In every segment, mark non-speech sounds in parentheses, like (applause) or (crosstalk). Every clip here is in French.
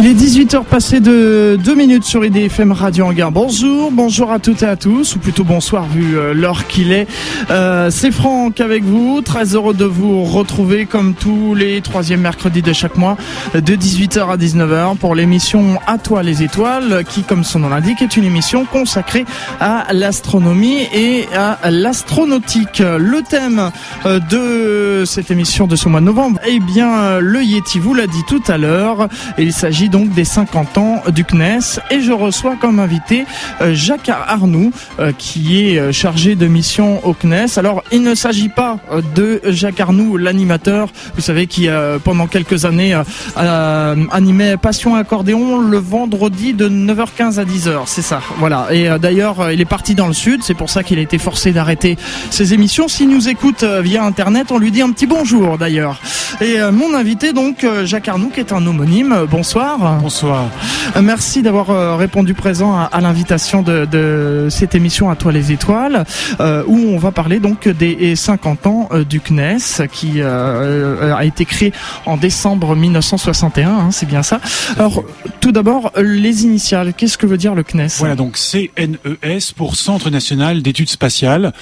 Il est 18h passé de 2 minutes sur IDFM Radio Hangar. Bonjour, bonjour à toutes et à tous, ou plutôt bonsoir vu euh, l'heure qu'il est. Euh, c'est Franck avec vous, très heureux de vous retrouver comme tous les troisièmes mercredis de chaque mois de 18h à 19h pour l'émission À toi les étoiles qui comme son nom l'indique est une émission consacrée à l'astronomie et à l'astronautique. Le thème euh, de cette émission de ce mois de novembre, eh bien le Yeti vous l'a dit tout à l'heure, il s'agit donc des 50 ans du CNES et je reçois comme invité euh, Jacques Arnoux euh, qui est euh, chargé de mission au CNES. Alors il ne s'agit pas de Jacques Arnoux, l'animateur, vous savez qui pendant quelques années animait Passion Accordéon le vendredi de 9h15 à 10h, c'est ça. Voilà. Et d'ailleurs il est parti dans le sud, c'est pour ça qu'il a été forcé d'arrêter ses émissions. S'il nous écoute via internet, on lui dit un petit bonjour d'ailleurs. Et mon invité donc Jacques Arnoux qui est un homonyme. Bonsoir. Bonsoir. Euh, merci d'avoir euh, répondu présent à, l'invitation de, cette émission à toi les étoiles, euh, où on va parler donc des 50 ans du CNES qui a été créé en décembre 1961, hein, c'est bien ça. Alors tout d'abord les initiales, qu'est-ce que veut dire le CNES Voilà donc CNES pour Centre national d'études spatiales,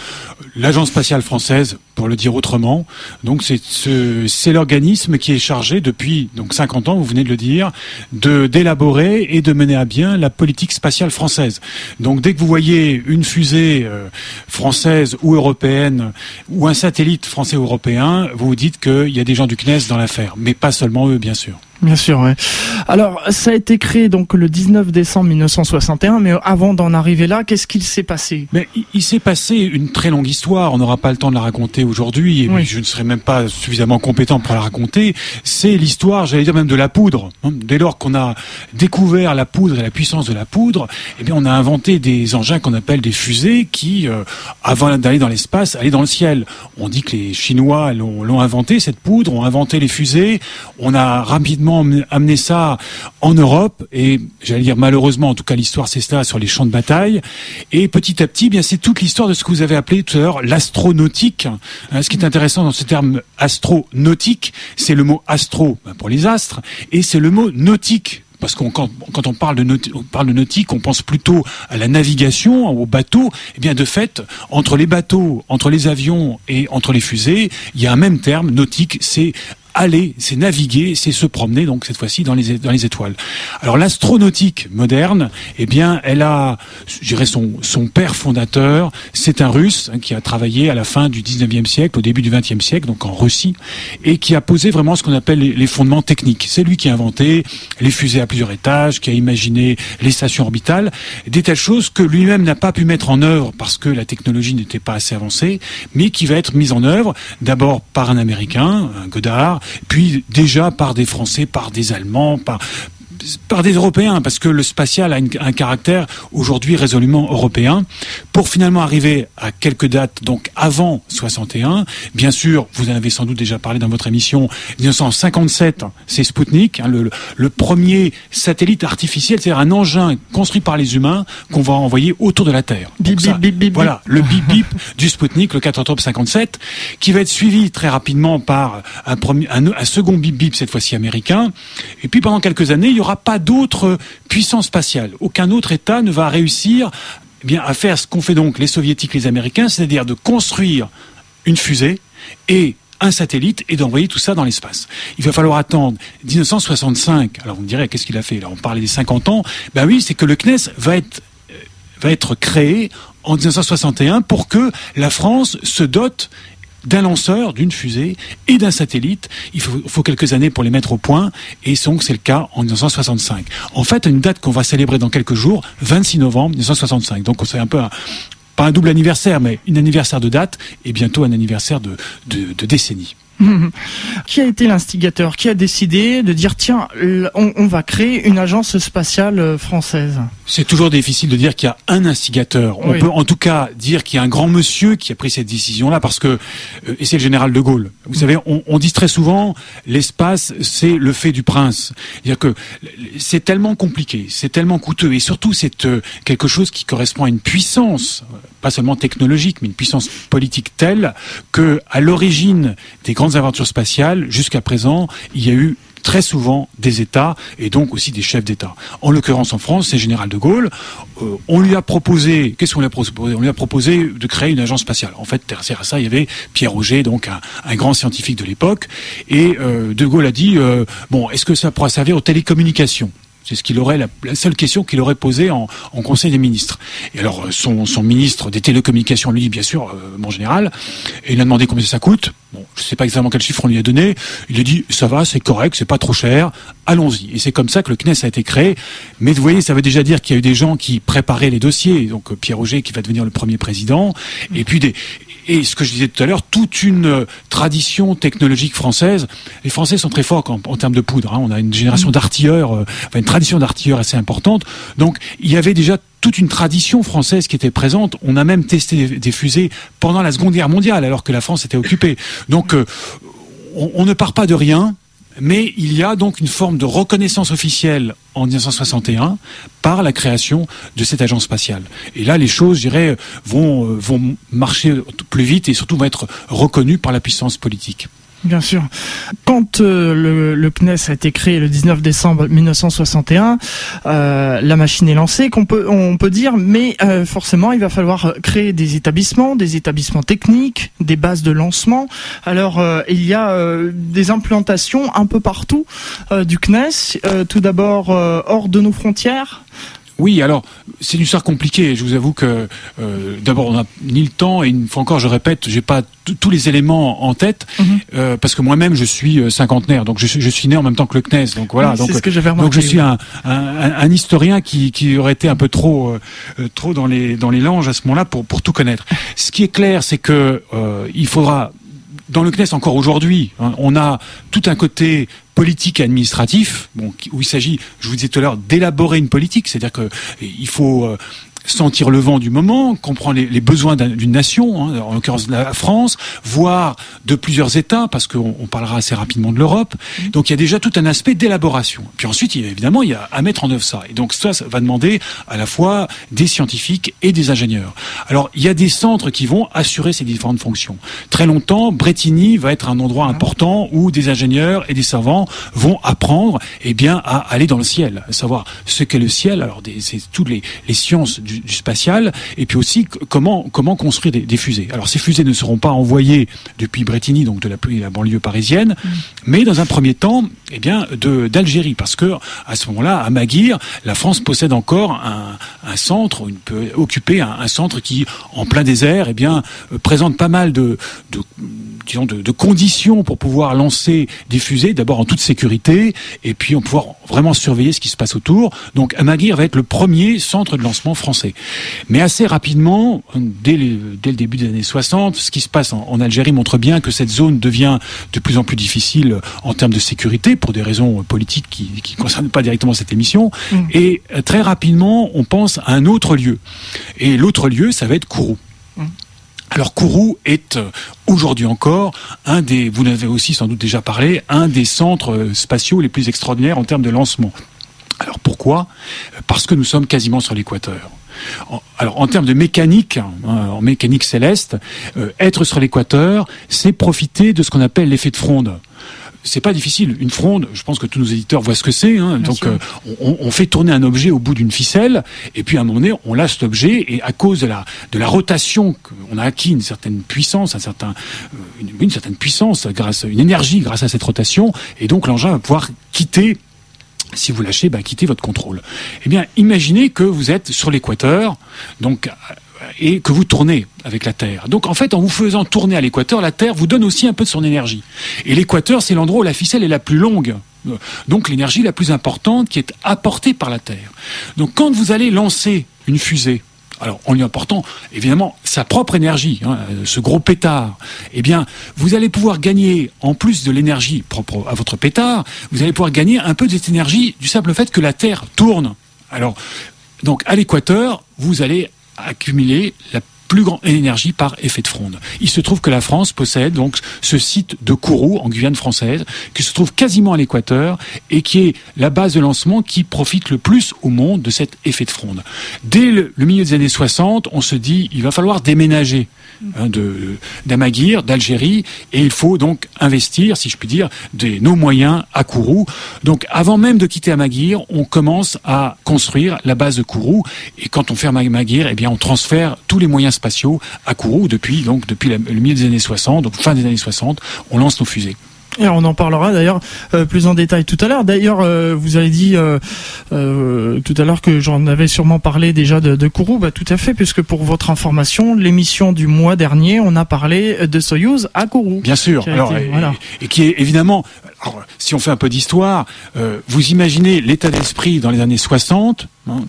l'agence spatiale française pour le dire autrement. Donc c'est l'organisme qui est chargé depuis donc 50 ans, vous venez de le dire, de d'élaborer et de mener à bien la politique spatiale française. Donc dès que vous voyez une fusée euh, française ou européenne ou un satellite français ou européen, vous vous dites qu'il y a des gens du CNES dans l'affaire, mais pas seulement eux, bien sûr. Bien sûr, ouais. Alors, ça a été créé donc le 19 décembre 1961, mais avant d'en arriver là, qu'est-ce qu'il s'est passé? Mais il, s'est passé une très longue histoire. On n'aura pas le temps de la raconter aujourd'hui, et je ne serai même pas suffisamment compétent pour la raconter. C'est l'histoire, j'allais dire même de la poudre. Hein. Dès lors qu'on a découvert la poudre et la puissance de la poudre, eh bien, on a inventé des engins qu'on appelle des fusées qui, euh, avant d'aller dans l'espace, allaient dans le ciel. On dit que les Chinois l'ont inventé cette poudre, ont inventé les fusées. On a rapidement amener ça en Europe. Et j'allais dire malheureusement en tout cas l'histoire c'est cela sur les champs de bataille. Et petit à petit eh bien c'est toute l'histoire de ce que vous avez appelé tout à l'heure l'astronautique hein, ce qui est intéressant dans ce terme astronautique c'est le mot astro ben, pour les astres et c'est le mot nautique. Parce qu'on quand, on parle de nautique, on parle de nautique, on pense plutôt à la navigation, au bateau. Eh bien, de fait, entre les bateaux, entre les avions et entre les fusées, il y a un même terme nautique, c'est aller, c'est naviguer, c'est se promener, donc cette fois-ci dans les, dans les étoiles. Alors l'astronautique moderne, eh bien, elle a, je dirais, son, son père fondateur, c'est un russe hein, qui a travaillé à la fin du 19e siècle, au début du 20e siècle, donc en Russie, et qui a posé vraiment ce qu'on appelle les, fondements techniques. C'est lui qui a inventé les fusées à plusieurs étages, qui a imaginé les stations orbitales, des telles choses que lui-même n'a pas pu mettre en œuvre parce que la technologie n'était pas assez avancée, mais qui va être mise en œuvre d'abord par un Américain, un Godard, puis déjà par des Français, par des Allemands, par, par des Européens, parce que le spatial a un caractère aujourd'hui résolument européen, pour finalement arriver à quelques dates, donc avant 61. Bien sûr, vous en avez sans doute déjà parlé dans votre émission, 1957, c'est Sputnik, hein, le, le, premier satellite artificiel, c'est-à-dire un engin construit par les humains qu'on va envoyer autour de la Terre. Bip, bip, bip, bip, voilà, le bip bip du Sputnik, le 4 octobre 57, qui va être suivi très rapidement par un, premier, un, un second bip bip, cette fois-ci américain. Et puis pendant quelques années, il y aura pas d'autre puissance spatiale. Aucun autre État ne va réussir eh bien, à faire ce qu'ont fait donc les soviétiques, les américains, c'est-à-dire de construire une fusée et un satellite et d'envoyer tout ça dans l'espace. Il va falloir attendre 1965. Alors on dirait qu'est-ce qu'il a fait? Là, on parlait des 50 ans. Ben oui, c'est que le CNES va être euh, va être créé en 1961 pour que la France se dote d'un lanceur, d'une fusée et d'un satellite. Il faut, quelques années pour les mettre au point et donc c'est le cas en 1965. En fait, une date qu'on va célébrer dans quelques jours, 26 novembre 1965. Donc c'est un peu pas un double anniversaire, mais un anniversaire de date et bientôt un anniversaire de, de décennie. (laughs) qui a été l'instigateur Qui a décidé de dire tiens, on, va créer une agence spatiale euh, française? C'est toujours difficile de dire qu'il y a un instigateur. On peut en tout cas dire qu'il y a un grand monsieur qui a pris cette décision-là parce que euh, et c'est le général de Gaulle. Vous savez, on, dit très souvent l'espace c'est le fait du prince. C'est-à-dire que c'est tellement compliqué, c'est tellement coûteux et surtout c'est euh, quelque chose qui correspond à une puissance pas seulement technologique, mais une puissance politique telle que, à l'origine des grandes aventures spatiales, jusqu'à présent, il y a eu très souvent des États et donc aussi des chefs d'État. En l'occurrence en France, c'est général de Gaulle. Euh, on lui a proposé, qu'est-ce qu'on lui a proposé? On lui a proposé de créer une agence spatiale. En fait, derrière ça, il y avait Pierre Auger, donc un, grand scientifique de l'époque, et euh, de Gaulle a dit bon, est-ce que ça pourra servir aux télécommunications? C'est ce qu'il aurait la, seule question qu'il aurait posée en, Conseil des ministres. Et alors euh, son, son ministre des télécommunications lui dit bien sûr euh, mon général, et il a demandé combien ça coûte. Je sais pas exactement quel chiffre on lui a donné. Il a dit ça va, c'est correct, c'est pas trop cher, allons-y. Et c'est comme ça que le CNES a été créé. Mais vous voyez, ça veut déjà dire qu'il y a eu des gens qui préparaient les dossiers. Donc euh, Pierre Auger qui va devenir le premier président, et puis et ce que je disais tout à l'heure, toute une euh, tradition technologique française. Les Français sont très forts en, termes de poudre. Hein. On a une génération d'artilleurs, euh, enfin une tradition d'artilleurs assez importante. Donc il y avait déjà toute une tradition française qui était présente. On a même testé des, fusées pendant la Seconde Guerre mondiale, alors que la France était occupée. Donc euh, on ne part pas de rien mais il y a donc une forme de reconnaissance officielle en 1961 par la création de cette agence spatiale. Et là, les choses, je dirais, vont, euh, vont marcher plus vite et surtout vont être reconnues par la puissance politique. Bien sûr. Quand euh, le, le, CNES a été créé le 19 décembre 1961, euh, la machine est lancée, qu'on peut, on peut dire, mais euh, forcément, il va falloir créer des établissements, des établissements techniques, des bases de lancement. Alors, il y a des implantations un peu partout du CNES. tout d'abord, hors de nos frontières, oui, alors c'est une histoire compliquée. Je vous avoue que euh, d'abord on n'a ni le temps et une fois encore je répète, j'ai pas tous les éléments en tête mhm. euh, parce que moi-même je suis euh, cinquantenaire, donc je, je, suis né en même temps que le CNES, donc voilà. donc, ce que donc je suis un, un, un, historien qui, qui aurait été un peu trop trop dans les dans les langes à ce moment-là pour pour tout connaître. Ce qui est clair, c'est que il faudra dans le CNES encore aujourd'hui, hein, on a tout un côté politique et administratif, où il s'agit, je vous disais tout à l'heure, d'élaborer une politique, c'est-à-dire que il faut euh, sentir le vent du moment, comprendre les, besoins d'une nation, hein, en l'occurrence la France, voire de plusieurs États, parce qu'on parlera assez rapidement de l'Europe. Mm-hmm. Donc il y a déjà tout un aspect d'élaboration. Puis ensuite, il y a, évidemment, il y a à mettre en œuvre ça. Et donc ça, ça va demander à la fois des scientifiques et des ingénieurs. Alors il y a des centres qui vont assurer ces différentes fonctions. Très longtemps, Bretigny va être un endroit important où des ingénieurs et des savants vont apprendre, eh bien, à aller dans le ciel, à savoir ce qu'est le ciel. Alors c'est toutes les, les sciences du du, spatial, et puis aussi comment, comment construire des, fusées. Alors ces fusées ne seront pas envoyées depuis Bretigny, donc de la, la banlieue parisienne, mm. Mais dans un premier temps, eh bien, d'Algérie, parce que à ce moment-là, à Maguire, la France possède encore un, un centre, une peut occuper un, centre qui, en plein désert, eh bien, euh, présente pas mal de, disons, de, conditions pour pouvoir lancer des fusées, d'abord en toute sécurité, et puis on pouvoir vraiment surveiller ce qui se passe autour. Donc Amaguir va être le premier centre de lancement français. Mais assez rapidement, dès, dès le début des années 60, ce qui se passe en, Algérie montre bien que cette zone devient de plus en plus difficile en termes de sécurité, pour des raisons politiques qui ne concernent pas directement cette émission. Mm. Et euh, très rapidement, on pense à un autre lieu. Et l'autre lieu, ça va être Kourou. Mm. Alors Kourou est euh, aujourd'hui encore un des, vous l'avez aussi sans doute déjà parlé, un des centres euh, spatiaux les plus extraordinaires en termes de lancement. Alors pourquoi? Parce que nous sommes quasiment sur l'équateur. Alors en termes de mécanique, hein, en mécanique céleste, euh, être sur l'équateur, c'est profiter de ce qu'on appelle l'effet de fronde c'est pas difficile. Une fronde, je pense que tous nos éditeurs voient ce que c'est. Hein. Donc, euh, on, fait tourner un objet au bout d'une ficelle, et puis à un moment donné, on lâche cet objet, et à cause de la de la rotation, qu'on a acquis une certaine puissance, un certain euh, une, certaine puissance grâce une énergie grâce à cette rotation, et donc l'engin va pouvoir quitter si vous lâchez, bah, quitter votre contrôle. Eh bien, imaginez que vous êtes sur l'équateur, donc et que vous tournez avec la Terre. Donc en fait, en vous faisant tourner à l'équateur, la Terre vous donne aussi un peu de son énergie. Et l'équateur, c'est l'endroit où la ficelle est la plus longue. Donc l'énergie la plus importante qui est apportée par la Terre. Donc quand vous allez lancer une fusée, alors en lui apportant évidemment sa propre énergie, hein, ce gros pétard, eh bien vous allez pouvoir gagner, en plus de l'énergie propre à votre pétard, vous allez pouvoir gagner un peu de cette énergie du simple fait que la Terre tourne. Alors, donc à l'équateur, vous allez accumuler la plus grande énergie par effet de fronde. Il se trouve que la France possède donc ce site de Kourou en Guyane française qui se trouve quasiment à l'équateur et qui est la base de lancement qui profite le plus au monde de cet effet de fronde. Dès le, milieu des années 60, on se dit il va falloir déménager d'Amaguir, d'Algérie, et il faut donc investir, si je puis dire, des, nos moyens à Kourou. Donc avant même de quitter Amaguir, on commence à construire la base de Kourou, et quand on ferme Amaguir, eh bien on transfère tous les moyens spatiaux à Kourou depuis donc depuis le milieu des années 60, donc fin des années 60, on lance nos fusées. Et on en parlera d'ailleurs euh, plus en détail tout à l'heure. D'ailleurs, euh, vous avez dit euh, tout à l'heure que j'en avais sûrement parlé déjà de, de Kourou. Bah, tout à fait, puisque pour votre information, l'émission du mois dernier, on a parlé de Soyuz à Kourou. Bien sûr. Alors, et, voilà. et, qui est évidemment, alors, si on fait un peu d'histoire, vous imaginez l'état d'esprit dans les années 60, hein,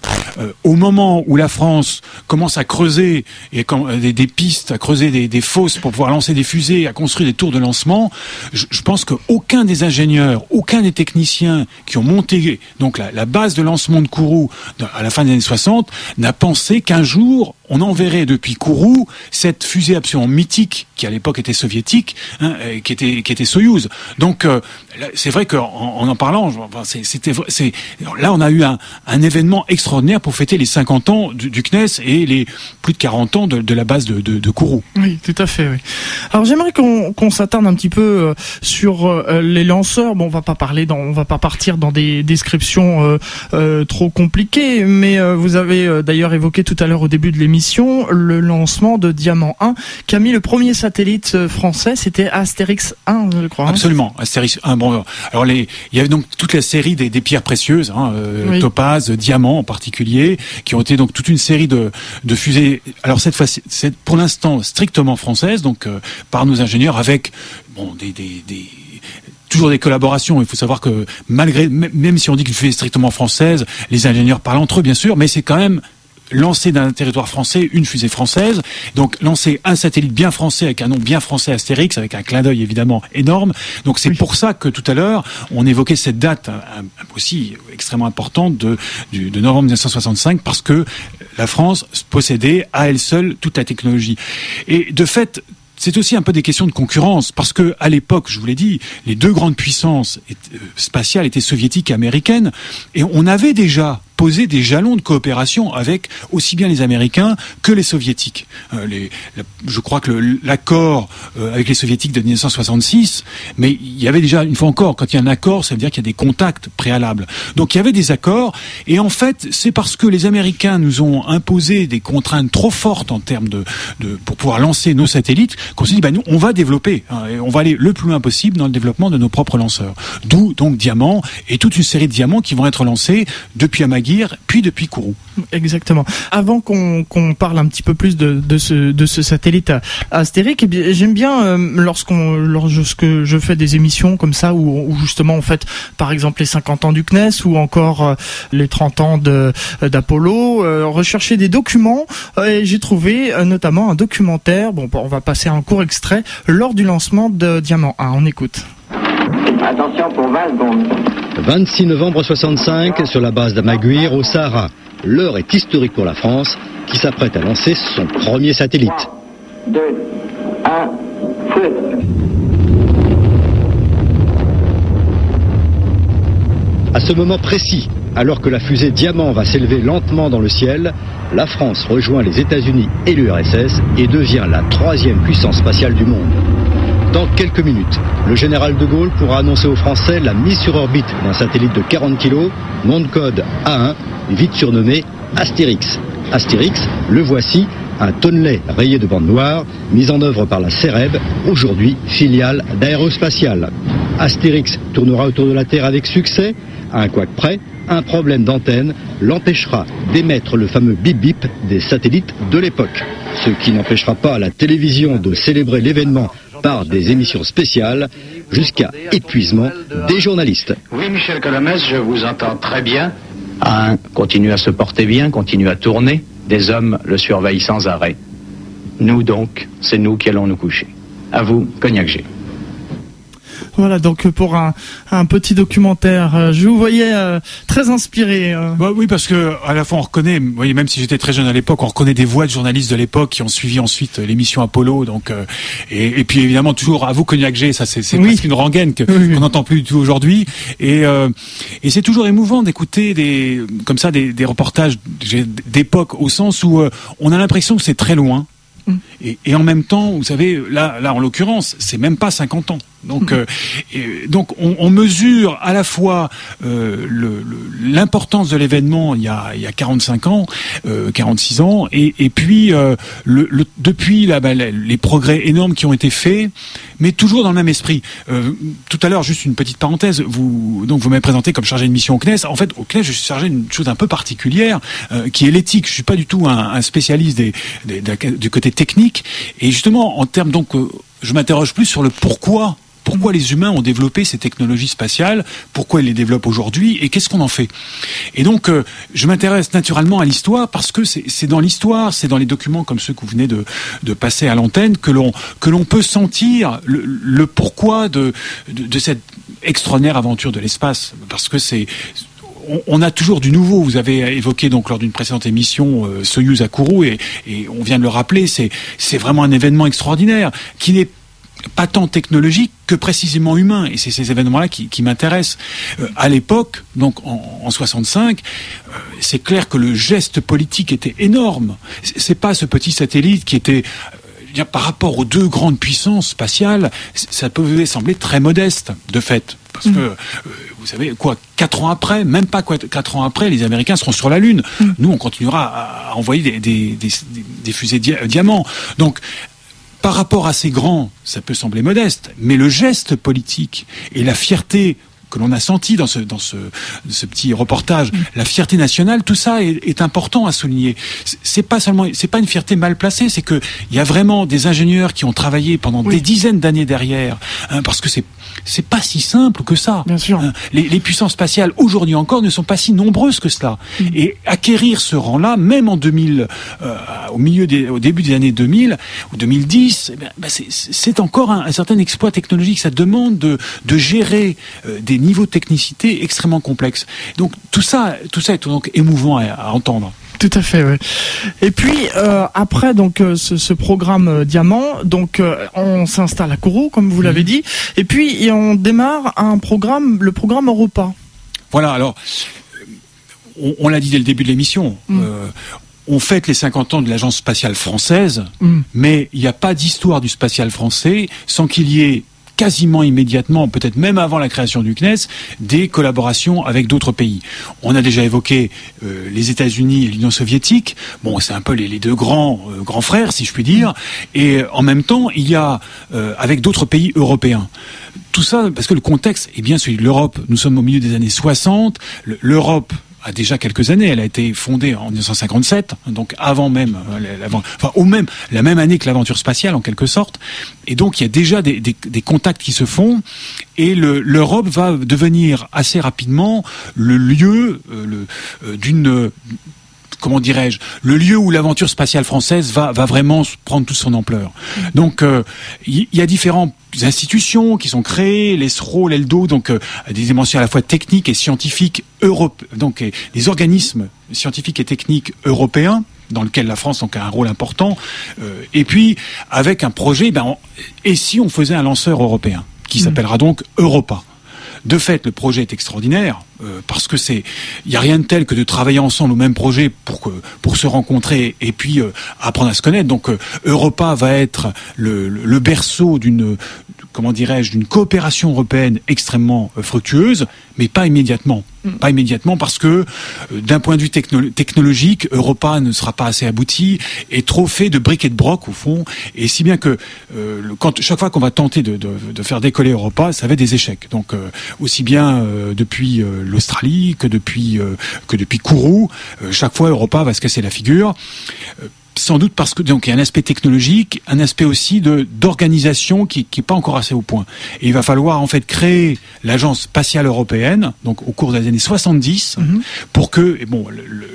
au moment où la France commence à creuser et quand, des, pistes, à creuser des, fosses pour pouvoir lancer des fusées, à construire des tours de lancement, je, je pense qu'aucun des ingénieurs, aucun des techniciens qui ont monté donc la, base de lancement de Kourou à la fin des années 60 n'a pensé qu'un jour on enverrait depuis Kourou cette fusée absolument mythique qui à l'époque était soviétique, hein, qui était qui était Soyouz. Donc euh, c'est vrai qu'en en, en parlant, c'était c'est là on a eu un, un, événement extraordinaire pour fêter les 50 ans du, du CNES et les plus de 40 ans de, de la base de, de, de, Kourou. Oui, tout à fait. Oui. Alors j'aimerais qu'on qu s'attarde un petit peu euh, sur euh, les lanceurs. Bon, on va pas parler dans, on va pas partir dans des descriptions euh, euh trop compliquées, mais vous avez d'ailleurs évoqué tout à l'heure au début de l'émission le lancement de Diamant 1 qui a mis le premier satellite français, c'était Astérix 1, je crois. Hein. Absolument, Astérix 1. Bon, alors les, il y avait donc toute la série des, des pierres précieuses, hein, oui. topaz, diamant en particulier, qui ont été donc toute une série de, de fusées. Alors cette fois, c'est pour l'instant strictement française, donc euh, par nos ingénieurs avec bon des, des, des toujours des collaborations. Il faut savoir que malgré, même si on dit qu'une fusée est strictement française, les ingénieurs parlent entre eux, bien sûr, mais c'est quand même lancer d'un territoire français une fusée française, donc lancer un satellite bien français avec un nom bien français Astérix, avec un clin d'œil évidemment énorme. Donc c'est oui. pour ça que tout à l'heure on évoquait cette date aussi extrêmement importante de, du, de novembre 1965 parce que la France possédait à elle seule toute la technologie. Et de fait, c'est aussi un peu des questions de concurrence parce que à l'époque, je vous l'ai dit, les deux grandes puissances spatiales étaient soviétiques et américaines et on avait déjà poser des jalons de coopération avec aussi bien les Américains que les Soviétiques. Euh, je crois que l'accord euh, avec les Soviétiques de 1966, mais il y avait déjà, une fois encore, quand il y a un accord, ça veut dire qu'il y a des contacts préalables. Donc il y avait des accords, et en fait, c'est parce que les Américains nous ont imposé des contraintes trop fortes en termes de, pour pouvoir lancer nos satellites qu'on s'est dit, bah, nous, on va développer, hein, on va aller le plus loin possible dans le développement de nos propres lanceurs. D'où donc Diamant et toute une série de diamants qui vont être lancés depuis Amagi puis depuis Kourou. Exactement. Avant qu'on qu parle un petit peu plus de, de, ce, de ce satellite Astérique, eh j'aime bien euh, lorsqu'on lorsque je fais des émissions comme ça où, justement on fait par exemple les 50 ans du CNES ou encore euh, les 30 ans d'Apollo, euh, rechercher des documents et j'ai trouvé notamment un documentaire. Bon, on va passer un court extrait lors du lancement de Diamant 1. On écoute. Attention pour 20 secondes. 26 novembre 65, sur la base d'Amaguir, au Sahara. L'heure est historique pour la France, qui s'apprête à lancer son premier satellite. 3, 2, 1, feu. À ce moment précis, alors que la fusée Diamant va s'élever lentement dans le ciel, la France rejoint les États-Unis et l'URSS et devient la troisième puissance spatiale du monde. Dans quelques minutes, le général de Gaulle pourra annoncer aux Français la mise sur orbite d'un satellite de 40 kg, nom de code A1, vite surnommé Astérix. Astérix, le voici, un tonnelet rayé de bandes noires, mis en œuvre par la CEREB, aujourd'hui filiale d'Aérospatiale. Astérix tournera autour de la Terre avec succès, à un couac près, un problème d'antenne l'empêchera d'émettre le fameux bip bip des satellites de l'époque. Ce qui n'empêchera pas la télévision de célébrer l'événement par des émissions spéciales jusqu'à épuisement des journalistes. Oui, Michel Colomès, je vous entends très bien. Un continue à se porter bien, continue à tourner. Des hommes le surveillent sans arrêt. Nous donc, c'est nous qui allons nous coucher. À vous, Cognac G. Voilà, donc pour un, un petit documentaire, je vous voyais euh, très inspiré. Euh. Bah oui, parce que à la fois on reconnaît, vous voyez, même si j'étais très jeune à l'époque, on reconnaît des voix de journalistes de l'époque qui ont suivi ensuite l'émission Apollo. Donc, euh, et, et, puis évidemment toujours à vous Cognac G, ça c'est oui. presque une rengaine que oui, qu'on n'entend plus du tout aujourd'hui. Et, et c'est toujours émouvant d'écouter des comme ça des, des reportages d'époque au sens où on a l'impression que c'est très loin Et, et, en même temps, vous savez, là, là en l'occurrence, c'est même pas 50 ans. Donc, euh, donc on, on, mesure à la fois euh, l'importance de l'événement il y a, il y a 45 ans, euh, 46 ans, et, et puis euh, le, le, depuis là, bah, les progrès énormes qui ont été faits, mais toujours dans le même esprit. Euh, tout à l'heure, juste une petite parenthèse, vous donc vous m'avez présenté comme chargé de mission au CNES. En fait, au CNES, je suis chargé d'une chose un peu particulière, qui est l'éthique. Je suis pas du tout un, un spécialiste des, des, du côté technique, et justement en termes donc, je m'interroge plus sur le pourquoi pourquoi les humains ont développé ces technologies spatiales, pourquoi ils les développent aujourd'hui? Et qu'est-ce qu'on en fait? Et donc, euh, je m'intéresse naturellement à l'histoire parce que c'est dans l'histoire, c'est dans les documents comme ceux que vous venez de, passer à l'antenne que l'on peut sentir le, pourquoi de, de, de cette extraordinaire aventure de l'espace. Parce que c'est on, a toujours du nouveau. Vous avez évoqué donc lors d'une précédente émission euh, Soyuz à Kourou et, et, on vient de le rappeler. C'est c'est vraiment un événement extraordinaire qui n'est pas tant technologique que précisément humain. Et c'est ces événements-là qui, qui m'intéressent. Euh, à l'époque, donc en, en 65, euh, c'est clair que le geste politique était énorme. C'est pas ce petit satellite qui était euh, par rapport aux deux grandes puissances spatiales, ça pouvait sembler très modeste, de fait. Parce mmh. que, euh, vous savez, quoi, quatre ans après, même pas quatre ans après, les Américains seront sur la Lune. Mmh. Nous, on continuera à, à envoyer des, des, des, des fusées dia diamants. Donc, par rapport à ces grands, ça peut sembler modeste, mais le geste politique et la fierté que l'on a senti dans ce dans ce, ce petit reportage, mmh. la fierté nationale, tout ça est, est important à souligner. C'est pas seulement, c'est pas une fierté mal placée, c'est que il y a vraiment des ingénieurs qui ont travaillé pendant oui. des dizaines d'années derrière, hein, parce que c'est c'est pas si simple que ça. Bien sûr. Hein, les, les, puissances spatiales aujourd'hui encore ne sont pas si nombreuses que cela. Mmh. Et acquérir ce rang-là, même en 2000, euh, au milieu des, au début des années 2000 ou 2010, eh ben c'est encore un, un, certain exploit technologique. Ça demande de, de gérer euh, des niveaux de technicité extrêmement complexes. Donc tout ça, tout ça est donc émouvant à, à entendre. Tout à fait. Oui. Et puis euh, après donc euh, ce, ce, programme euh, Diamant, donc on s'installe à Kourou comme vous mmh. l'avez dit, et puis et on démarre un programme, le programme Europa. Voilà. Alors on, on l'a dit dès le début de l'émission. Mmh. on fête les 50 ans de l'agence spatiale française, mmh. mais il n'y a pas d'histoire du spatial français sans qu'il y ait quasiment immédiatement, peut-être même avant la création du CNES, des collaborations avec d'autres pays. On a déjà évoqué euh, les États-Unis et l'Union soviétique. Bon, c'est un peu les, deux grands euh, grands frères, si je puis dire. Et en même temps, il y a euh, avec d'autres pays européens. Tout ça parce que le contexte est bien celui de l'Europe. Nous sommes au milieu des années 60. L'Europe a déjà quelques années. Elle a été fondée en 1957, donc avant même, euh, enfin au même la même année que l'aventure spatiale en quelque sorte. Et donc il y a déjà des, contacts qui se font. Et l'Europe va devenir assez rapidement le lieu euh, euh, d'une comment dirais-je, le lieu où l'aventure spatiale française va, va vraiment prendre toute son ampleur. Donc, il euh, y, y, a différentes institutions qui sont créées, l'ESRO, l'ELDO, donc euh, des dimensions à la fois techniques et scientifiques Europe, donc et, des organismes scientifiques et techniques européens dans lequel la France donc, a un rôle important, euh, et puis avec un projet, ben, on, et si on faisait un lanceur européen qui s'appellera donc Europa de fait, le projet est extraordinaire euh, parce que c'est, il y a rien de tel que de travailler ensemble au même projet pour pour se rencontrer et puis euh, apprendre à se connaître. Donc euh, Europa va être le, le, berceau d'une comment dirais-je d'une coopération européenne extrêmement fructueuse, mais pas immédiatement. Pas immédiatement parce que euh, d'un point de vue techno technologique, Europa ne sera pas assez abouti et trop fait de briques et de broc au fond. Et si bien que euh, chaque fois qu'on va tenter de, faire décoller Europa, ça va être des échecs. Donc euh, aussi bien depuis l'Australie que depuis que depuis Kourou, chaque fois Europa va se casser la figure sans doute parce que donc il y a un aspect technologique, un aspect aussi de d'organisation qui qui est pas encore assez au point. Et il va falloir en fait créer l'agence spatiale européenne donc au cours des années 70 mm -hmm. pour que et bon le, le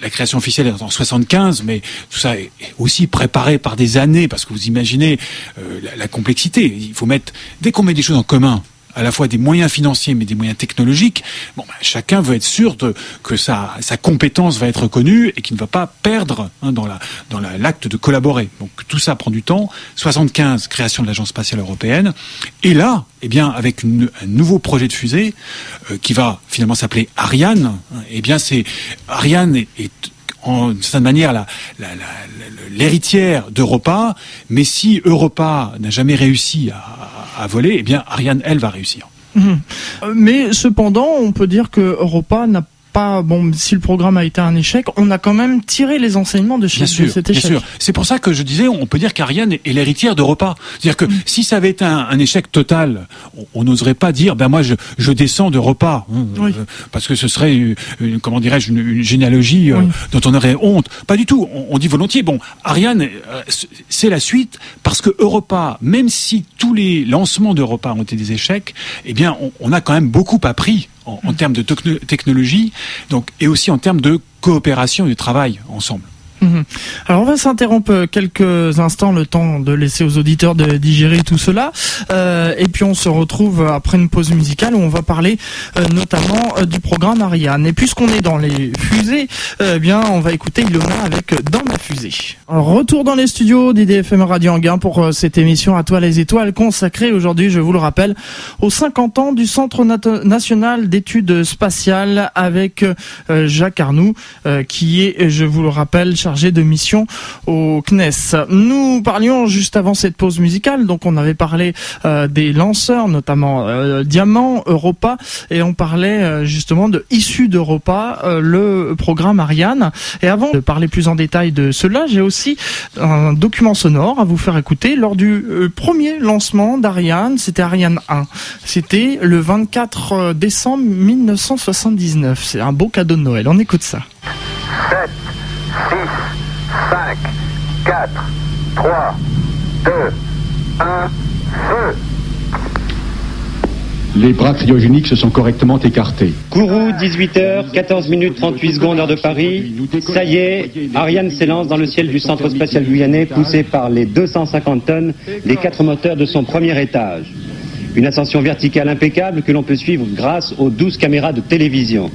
la création officielle est en 75, mais tout ça est aussi préparé par des années, parce que vous imaginez euh, la, la complexité. Il faut mettre, dès qu'on met des choses en commun, à la fois des moyens financiers mais des moyens technologiques, bon, ben, chacun veut être sûr que sa, compétence va être reconnue et qu'il ne va pas perdre hein, dans l'acte de collaborer. Donc tout ça prend du temps. 75, création de l'Agence spatiale européenne. Et là, eh bien, avec un nouveau projet de fusée euh, qui va finalement s'appeler Ariane, eh bien, c'est Ariane est en d'une certaine manière l'héritière d'Europa, mais si Europa n'a jamais réussi à, voler, eh bien Ariane, elle, va réussir. Mhm. Mais cependant, on peut dire que Europa n'a bon, si le programme a été un échec, on a quand même tiré les enseignements de, chez, cet échec. Bien sûr. C'est pour ça que je disais, on peut dire qu'Ariane est l'héritière d'Europa. C'est-à-dire que mm. si ça avait été un, échec total, on n'oserait pas dire, ben moi je, je descends d'Europa, hein, euh, parce que ce serait, une, comment dirais-je, une, généalogie euh, dont on aurait honte. Pas du tout. On, dit volontiers, bon, Ariane, euh, c'est la suite, parce que Europa, même si tous les lancements d'Europa ont été des échecs, eh bien, on, on a quand même beaucoup appris en, termes de technologie, donc et aussi en termes de coopération et de travail ensemble. Mhm. Alors on va s'interrompre quelques instants, le temps de laisser aux auditeurs de digérer tout cela, euh, et puis on se retrouve après une pause musicale où on va parler euh, notamment euh, du programme Ariane. Et puisqu'on est dans les fusées, eh bien on va écouter Ilona avec Dans ma fusée. retour dans les studios d'IDFM Radio Anguin pour cette émission à toi les étoiles consacrée aujourd'hui, je vous le rappelle, aux 50 ans du Centre national d'études spatiales avec Jacques Arnoux, qui est, je vous le rappelle, chargé de mission au CNES. Nous parlions juste avant cette pause musicale, donc on avait parlé euh, des lanceurs, notamment euh, Diamant, Europa, et on parlait euh, justement de issu d'Europa, le programme Ariane. Et avant de parler plus en détail de cela, j'ai aussi un document sonore à vous faire écouter lors du premier lancement d'Ariane, c'était Ariane 1. C'était le 24 décembre 1979. C'est un beau cadeau de Noël. On écoute ça. 6, 5, 4, 3, 2, 1, feu les bras cryogéniques se sont correctement écartés. Kourou, 18h, 14 minutes 38 secondes, heure de Paris. Ça y est, Ariane s'élance dans le ciel du centre spatial guyanais, poussé par les 250 tonnes des quatre moteurs de son premier étage. Une ascension verticale impeccable que l'on peut suivre grâce aux 12 caméras de télévision.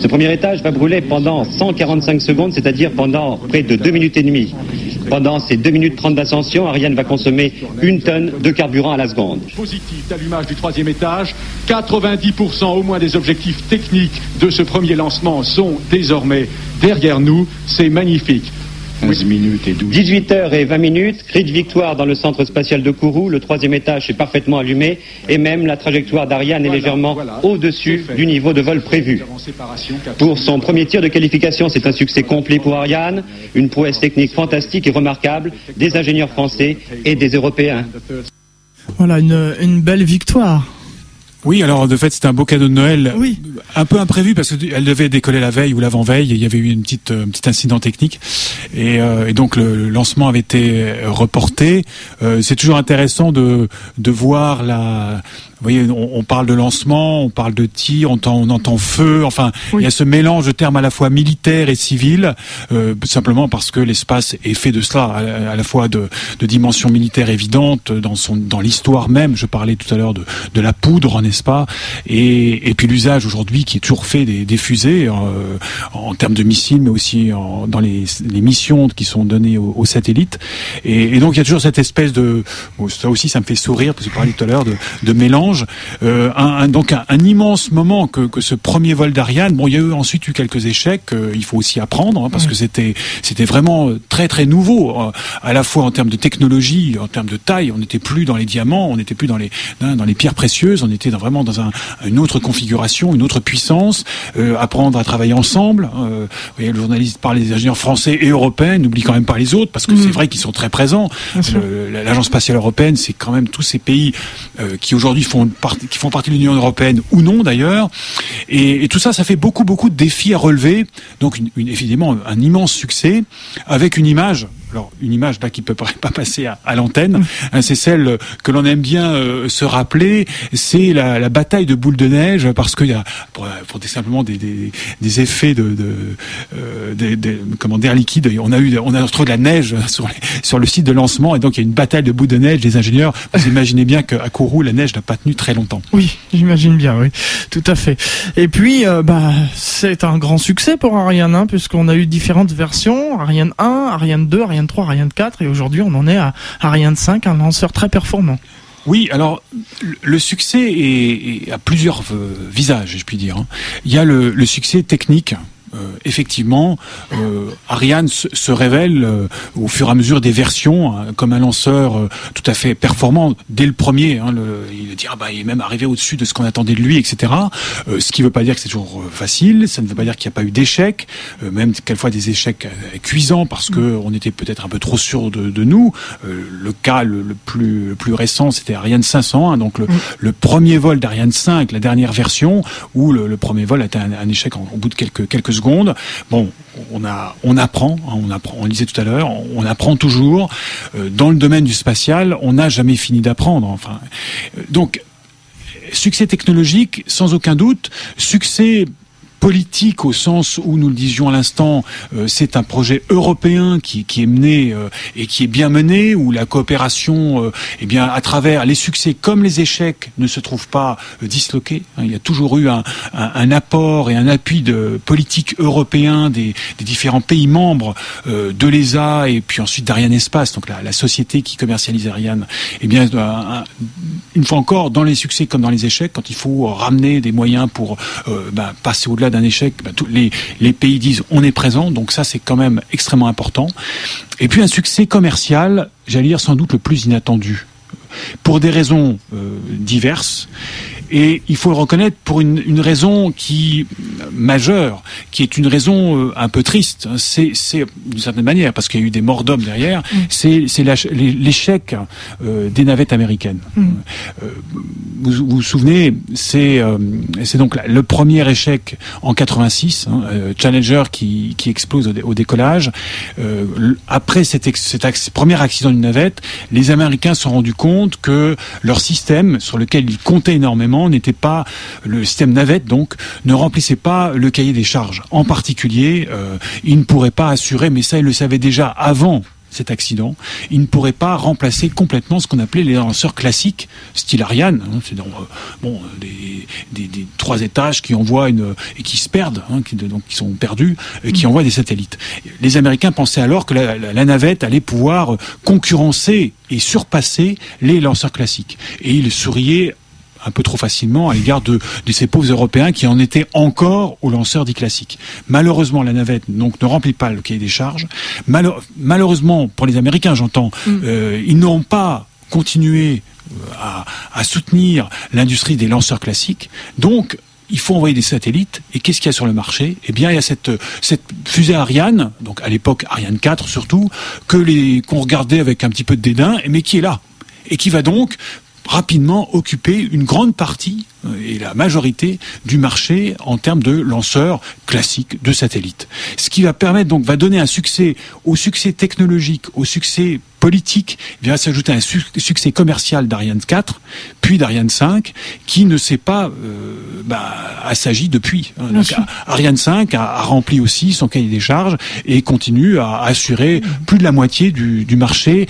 Ce premier étage va brûler pendant 145 secondes, c'est-à-dire pendant près de 2 minutes et demie. Pendant ces 2 minutes 30 d'ascension, Ariane va consommer une tonne de carburant à la seconde. Positif d'allumage du troisième étage, 90% au moins des objectifs techniques de ce premier lancement sont désormais derrière nous. C'est magnifique. 11 minutes et 12. 18 heures et 20 minutes, cri de victoire dans le centre spatial de Kourou, le troisième étage est parfaitement allumé et même la trajectoire d'Ariane est légèrement au-dessus du niveau de vol prévu. Pour son premier tir de qualification, c'est un succès complet pour Ariane, une prouesse technique fantastique et remarquable des ingénieurs français et des Européens. Voilà, une, une belle victoire. Oui, alors de fait, c'était un beau cadeau de Noël, oui. un peu imprévu parce qu'elle devait décoller la veille ou l'avant-veille. Il y avait eu une petite, un petit incident technique et, euh, et, donc le lancement avait été reporté. Euh, c'est toujours intéressant de, de voir la, vous voyez, on, parle de lancement, on parle de tir, on, on entend feu. Enfin, il y a ce mélange de termes à la fois militaire et civil, euh, simplement parce que l'espace est fait de cela, à, la fois de, de dimension militaire évidente dans son dans l'histoire même. Je parlais tout à l'heure de, de la poudre, n'est-ce pas? Et, et puis l'usage aujourd'hui qui est toujours fait des, des fusées euh, en termes de missiles, mais aussi en, dans les, les, missions qui sont données aux, satellites. Et, et, donc il y a toujours cette espèce de, ça aussi, ça me fait sourire parce que je parlais tout à l'heure de, de mélange euh, un, donc un, immense moment que, que ce premier vol d'Ariane. Bon, il y a eu ensuite eu quelques échecs. Euh, il faut aussi apprendre hein, parce que c'était c'était vraiment très très nouveau euh, à la fois en termes de technologie, en termes de taille. On n'était plus dans les diamants, on n'était plus dans les hein, dans les pierres précieuses. On était vraiment dans un, une autre configuration, une autre puissance. apprendre à travailler ensemble. Vous voyez, le journaliste parle des ingénieurs français et européens. N'oublie quand même pas les autres parce que c'est mm. vrai qu'ils sont très présents. L'agence spatiale européenne, c'est quand même tous ces pays qui aujourd'hui font qui font partie de l'Union européenne ou non d'ailleurs. Et, tout ça, ça fait beaucoup, beaucoup de défis à relever. Donc une, évidemment un immense succès avec une image alors une image là qui peut pas passer à, l'antenne, hein, c'est celle que l'on aime bien euh, se rappeler, c'est la, bataille de boule de neige parce qu'il y a pour, pour simplement des, des, des, effets de, euh, comment d'air liquide, on a eu on a retrouvé de la neige (laughs) sur, sur le site de lancement et donc il y a une bataille de boule de neige. Les ingénieurs, vous imaginez bien qu'à Kourou la neige n'a pas tenu très longtemps. Oui, j'imagine bien, oui, tout à fait. Et puis euh, bah c'est un grand succès pour Ariane 1 puisqu'on a eu différentes versions, Ariane 1, Ariane 2, Ariane Ariane 3, Ariane 4 et aujourd'hui on en est à Ariane 5, un lanceur très performant. Oui, alors le succès à plusieurs euh, visages, je puis dire. Hein. Il y a le, succès technique. Euh, effectivement, euh, Ariane se, révèle euh, au fur et à mesure des versions hein, comme un lanceur tout à fait performant dès le premier. Hein, le, il dit ah bah il est même arrivé au-dessus de ce qu'on attendait de lui, etc. ce qui ne veut pas dire que c'est toujours facile. Ça ne veut pas dire qu'il n'y a pas eu d'échecs, même quelquefois des échecs cuisants parce que on était peut-être un peu trop sûr de, de nous. le cas le, plus le plus récent, c'était Ariane 501, donc le, mm. le premier vol d'Ariane 5, la dernière version, où le, premier vol a été un, échec au bout de quelques quelques secondes. Bon, on on apprend, hein, on apprend. Disait tout à l'heure, on, apprend toujours. Euh, dans le domaine du spatial, on n'a jamais fini d'apprendre. Enfin, euh, donc succès technologique, sans aucun doute. Succès politique au sens où nous le disions à l'instant, euh, c'est un projet européen qui, qui est mené euh, et qui est bien mené, où la coopération, euh, eh bien, à travers les succès comme les échecs, ne se trouve pas disloqués. Hein. il y a toujours eu un, un, un, apport et un appui de politique européen des, des différents pays membres de l'ESA et puis ensuite d'Ariane Espace, donc la, la, société qui commercialise Ariane. Eh bien, une fois encore, dans les succès comme dans les échecs, quand il faut ramener des moyens pour ben, passer au-delà d'un échec, bah, tous les, les pays disent on est présent, donc ça c'est quand même extrêmement important. Et puis un succès commercial, j'allais dire sans doute le plus inattendu, pour des raisons euh, diverses. Et il faut le reconnaître pour une, une raison qui majeure, qui est une raison euh, un peu triste. C'est, d'une certaine manière, parce qu'il y a eu des morts d'hommes derrière. Mm. C'est, l'échec euh, des navettes américaines. Mm. Euh, vous, vous, souvenez, c'est, c'est donc le premier échec en 86, hein, Challenger qui, qui explose au, décollage. après cet, cet premier accident d'une navette, les Américains se sont rendus compte que leur système, sur lequel ils comptaient énormément n'était pas le système navette donc ne remplissait pas le cahier des charges. En particulier, euh, il ne pourrait pas assurer, mais ça il le savait déjà avant cet accident, il ne pourrait pas remplacer complètement ce qu'on appelait les lanceurs classiques, style Ariane, hein, c'est donc euh, bon des, des, trois étages qui envoient une et qui se perdent, hein, qui, donc qui sont perdus, et qui mm. envoient des satellites. Les Américains pensaient alors que la, la navette allait pouvoir concurrencer et surpasser les lanceurs classiques, et ils souriaient un peu trop facilement à l'égard de, ces pauvres Européens qui en étaient encore au lanceur dit classique. Malheureusement, la navette donc ne remplit pas le cahier des charges. malheureusement, pour les Américains, j'entends, mm. euh, ils n'ont pas continué euh, à, soutenir l'industrie des lanceurs classiques. Donc, il faut envoyer des satellites. Et qu'est-ce qu'il y a sur le marché? Eh bien, il y a cette, cette fusée Ariane, donc à l'époque Ariane 4 surtout, que les qu'on regardait avec un petit peu de dédain, mais qui est là et qui va donc rapidement occuper une grande partie euh, et la majorité du marché en termes de lanceurs classiques de satellites. Ce qui va permettre donc va donner un succès au succès technologique, au succès politique, vient s'ajouter un succès commercial d'Ariane 4, puis d'Ariane 5, qui ne s'est pas euh, bah, assagi depuis. Hein. Ariane 5 a, rempli aussi son cahier des charges et continue à assurer plus de la moitié du, du marché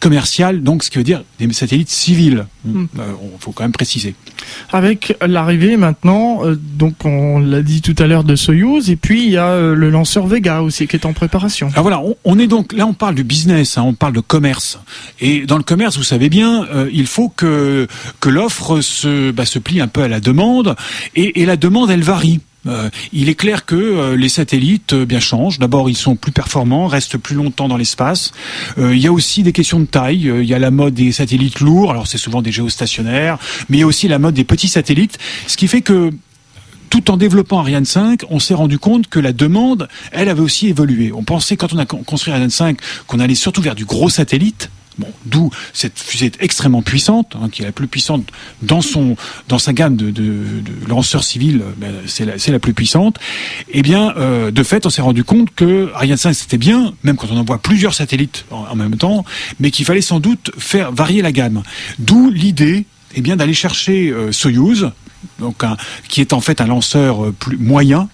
commercial, donc ce qui veut dire des satellites civils. Il hmm. euh, faut quand même préciser. Avec l'arrivée maintenant, euh, donc on l'a dit tout à l'heure de Soyuz, et puis il y a euh, le lanceur Vega aussi qui est en préparation. Alors voilà, on, est donc là, on parle du business, hein, on parle de commerce, et dans le commerce, vous savez bien, il faut que que l'offre se bah, se plie un peu à la demande, et, et la demande elle varie. Euh, il est clair que euh, les satellites euh, bien changent. D'abord, ils sont plus performants, restent plus longtemps dans l'espace. il y a aussi des questions de taille. il y a la mode des satellites lourds. Alors, c'est souvent des géostationnaires, mais il y a aussi la mode des petits satellites. Ce qui fait que tout en développant Ariane 5, on s'est rendu compte que la demande, elle avait aussi évolué. On pensait quand on a construit Ariane 5 qu'on allait surtout vers du gros satellite, Bon, d'où cette fusée extrêmement puissante, hein, qui est la plus puissante dans son dans sa gamme de, lanceurs civils, euh, ben, c'est la, la plus puissante. Eh bien, euh, de fait, on s'est rendu compte que Ariane 5 c'était bien, même quand on envoie plusieurs satellites en, même temps, mais qu'il fallait sans doute faire varier la gamme. D'où l'idée, eh bien, d'aller chercher euh, Soyuz, donc qui est en fait un lanceur euh, plus moyen,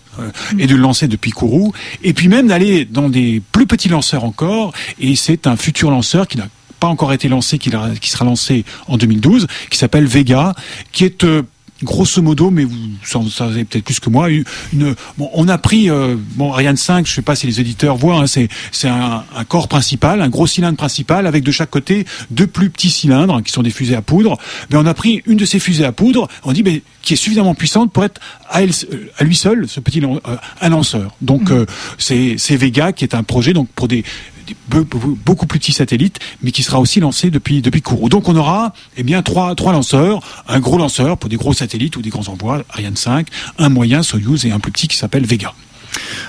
et de le lancer depuis Kourou, et puis même d'aller dans des plus petits lanceurs encore, et c'est un futur lanceur qui n'a pas encore été lancé, qui, sera lancé en 2012, qui s'appelle Vega, qui est euh, grosso modo, mais vous en savez peut-être plus que moi, une, bon, on a pris euh, bon Ariane 5, je sais pas si les éditeurs voient, hein, c'est un, un, corps principal, un gros cylindre principal avec de chaque côté deux plus petits cylindres qui sont des fusées à poudre. Mais on a pris une de ces fusées à poudre, on dit mais qui est suffisamment puissante pour être à, elle, à lui seul ce petit euh, un lanceur. Donc mmh. euh, c'est c'est Vega qui est un projet donc pour des beaucoup plus petits satellites, mais qui sera aussi lancé depuis depuis Kourou. Donc on aura eh bien trois trois lanceurs, un gros lanceur pour des gros satellites ou des grands envois, Ariane 5, un moyen Soyuz et un plus petit qui s'appelle Vega.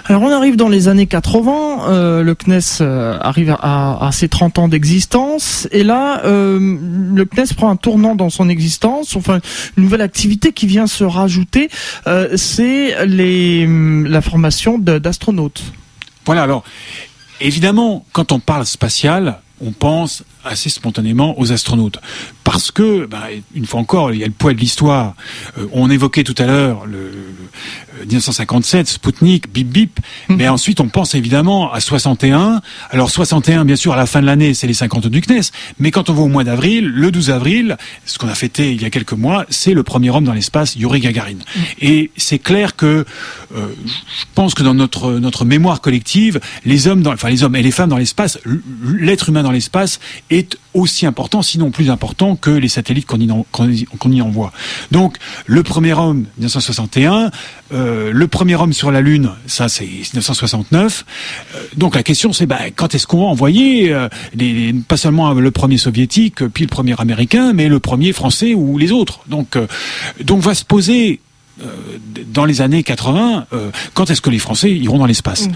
Alors on arrive dans les années 80, euh, le CNES euh, arrive à, à, ses 30 ans d'existence, et là euh, le CNES prend un tournant dans son existence, enfin une nouvelle activité qui vient se rajouter, c'est les la formation d'astronautes. Voilà, alors Évidemment, quand on parle spatial, on pense assez spontanément aux astronautes. Parce que, bah, une fois encore, il y a le poids de l'histoire. Euh, on évoquait tout à l'heure le, 1957, Sputnik, bip bip, mhm. mais ensuite on pense évidemment à 61. Alors 61, bien sûr, à la fin de l'année, c'est les 50 du CNES, mais quand on va au mois d'avril, le 12 avril, ce qu'on a fêté il y a quelques mois, c'est le premier homme dans l'espace, Yuri Gagarin. Mhm. Et c'est clair que, euh, je pense que dans notre notre mémoire collective, les hommes, dans, enfin les hommes et les femmes dans l'espace, l'être humain dans l'espace est aussi important, sinon plus important que les satellites qu'on y, y, envoie. Donc, le premier homme, 1961, euh, le premier homme sur la Lune, ça c'est 1969. Euh, donc la question c'est, bah, quand est-ce qu'on va envoyer euh, les, pas seulement le premier soviétique, puis le premier américain, mais le premier français ou les autres. Donc, donc va se poser dans les années 80, quand est-ce que les Français iront dans l'espace? Mm.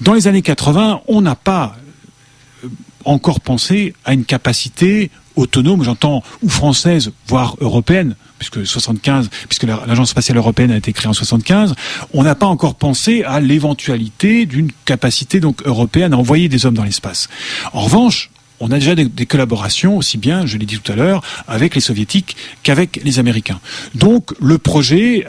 Dans les années 80, on n'a pas encore penser à une capacité autonome, j'entends, ou française, voire européenne, puisque 75, puisque l'agence spatiale européenne a été créée en 75, on n'a pas encore pensé à l'éventualité d'une capacité donc européenne à envoyer des hommes dans l'espace. En revanche, on a déjà des, collaborations aussi bien, je l'ai dit tout à l'heure, avec les soviétiques qu'avec les américains. Donc le projet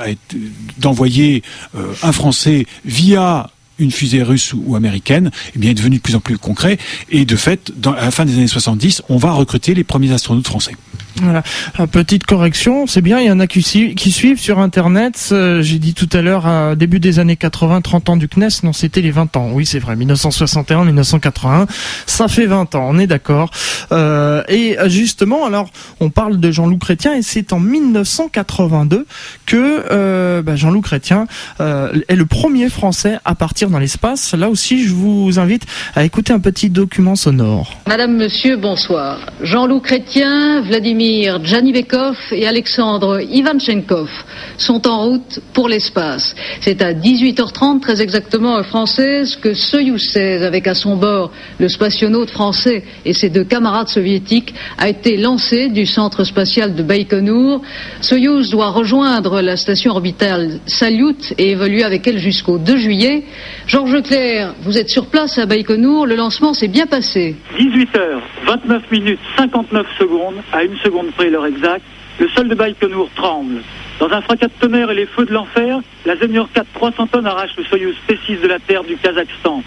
d'envoyer euh, un Français via une fusée russe ou américaine, eh bien, est devenu de plus en plus concret. Et de fait, à la fin des années 70, on va recruter les premiers astronautes français. Voilà. petite correction, c'est bien, il y en a qui, suivent sur Internet. Euh, j'ai dit tout à l'heure, début des années 80, 30 ans du CNES, non, c'était les 20 ans. Oui, c'est vrai, 1961, 1981, ça fait 20 ans, on est d'accord. Euh, et justement, alors, on parle de Jean-Loup Chrétien, et c'est en 1982 que euh, bah, Jean-Loup Chrétien est le premier Français à partir dans l'espace. Là aussi, je vous invite à écouter un petit document sonore. Madame, Monsieur, bonsoir. Jean-Loup Chrétien, Vladimir Vladimir Janibekov et Alexandre Ivanchenkov sont en route pour l'espace. C'est à 18h30 très exactement française que Soyuz 16 avec à son bord le spationaute français et ses deux camarades soviétiques a été lancé du centre spatial de Baïkonour. Soyuz doit rejoindre la station orbitale Salyut et évoluer avec elle jusqu'au 2 juillet. Georges Claire, vous êtes sur place à Baïkonour, le lancement s'est bien passé. 18h, 29 minutes 59 secondes à une seconde près l'heure exacte, le sol de Baïkonour tremble. Dans un fracas de tonnerre et les feux de l'enfer, la Zemyor 4 300 tonnes arrache le Soyuz T6 de la Terre du Kazakhstan.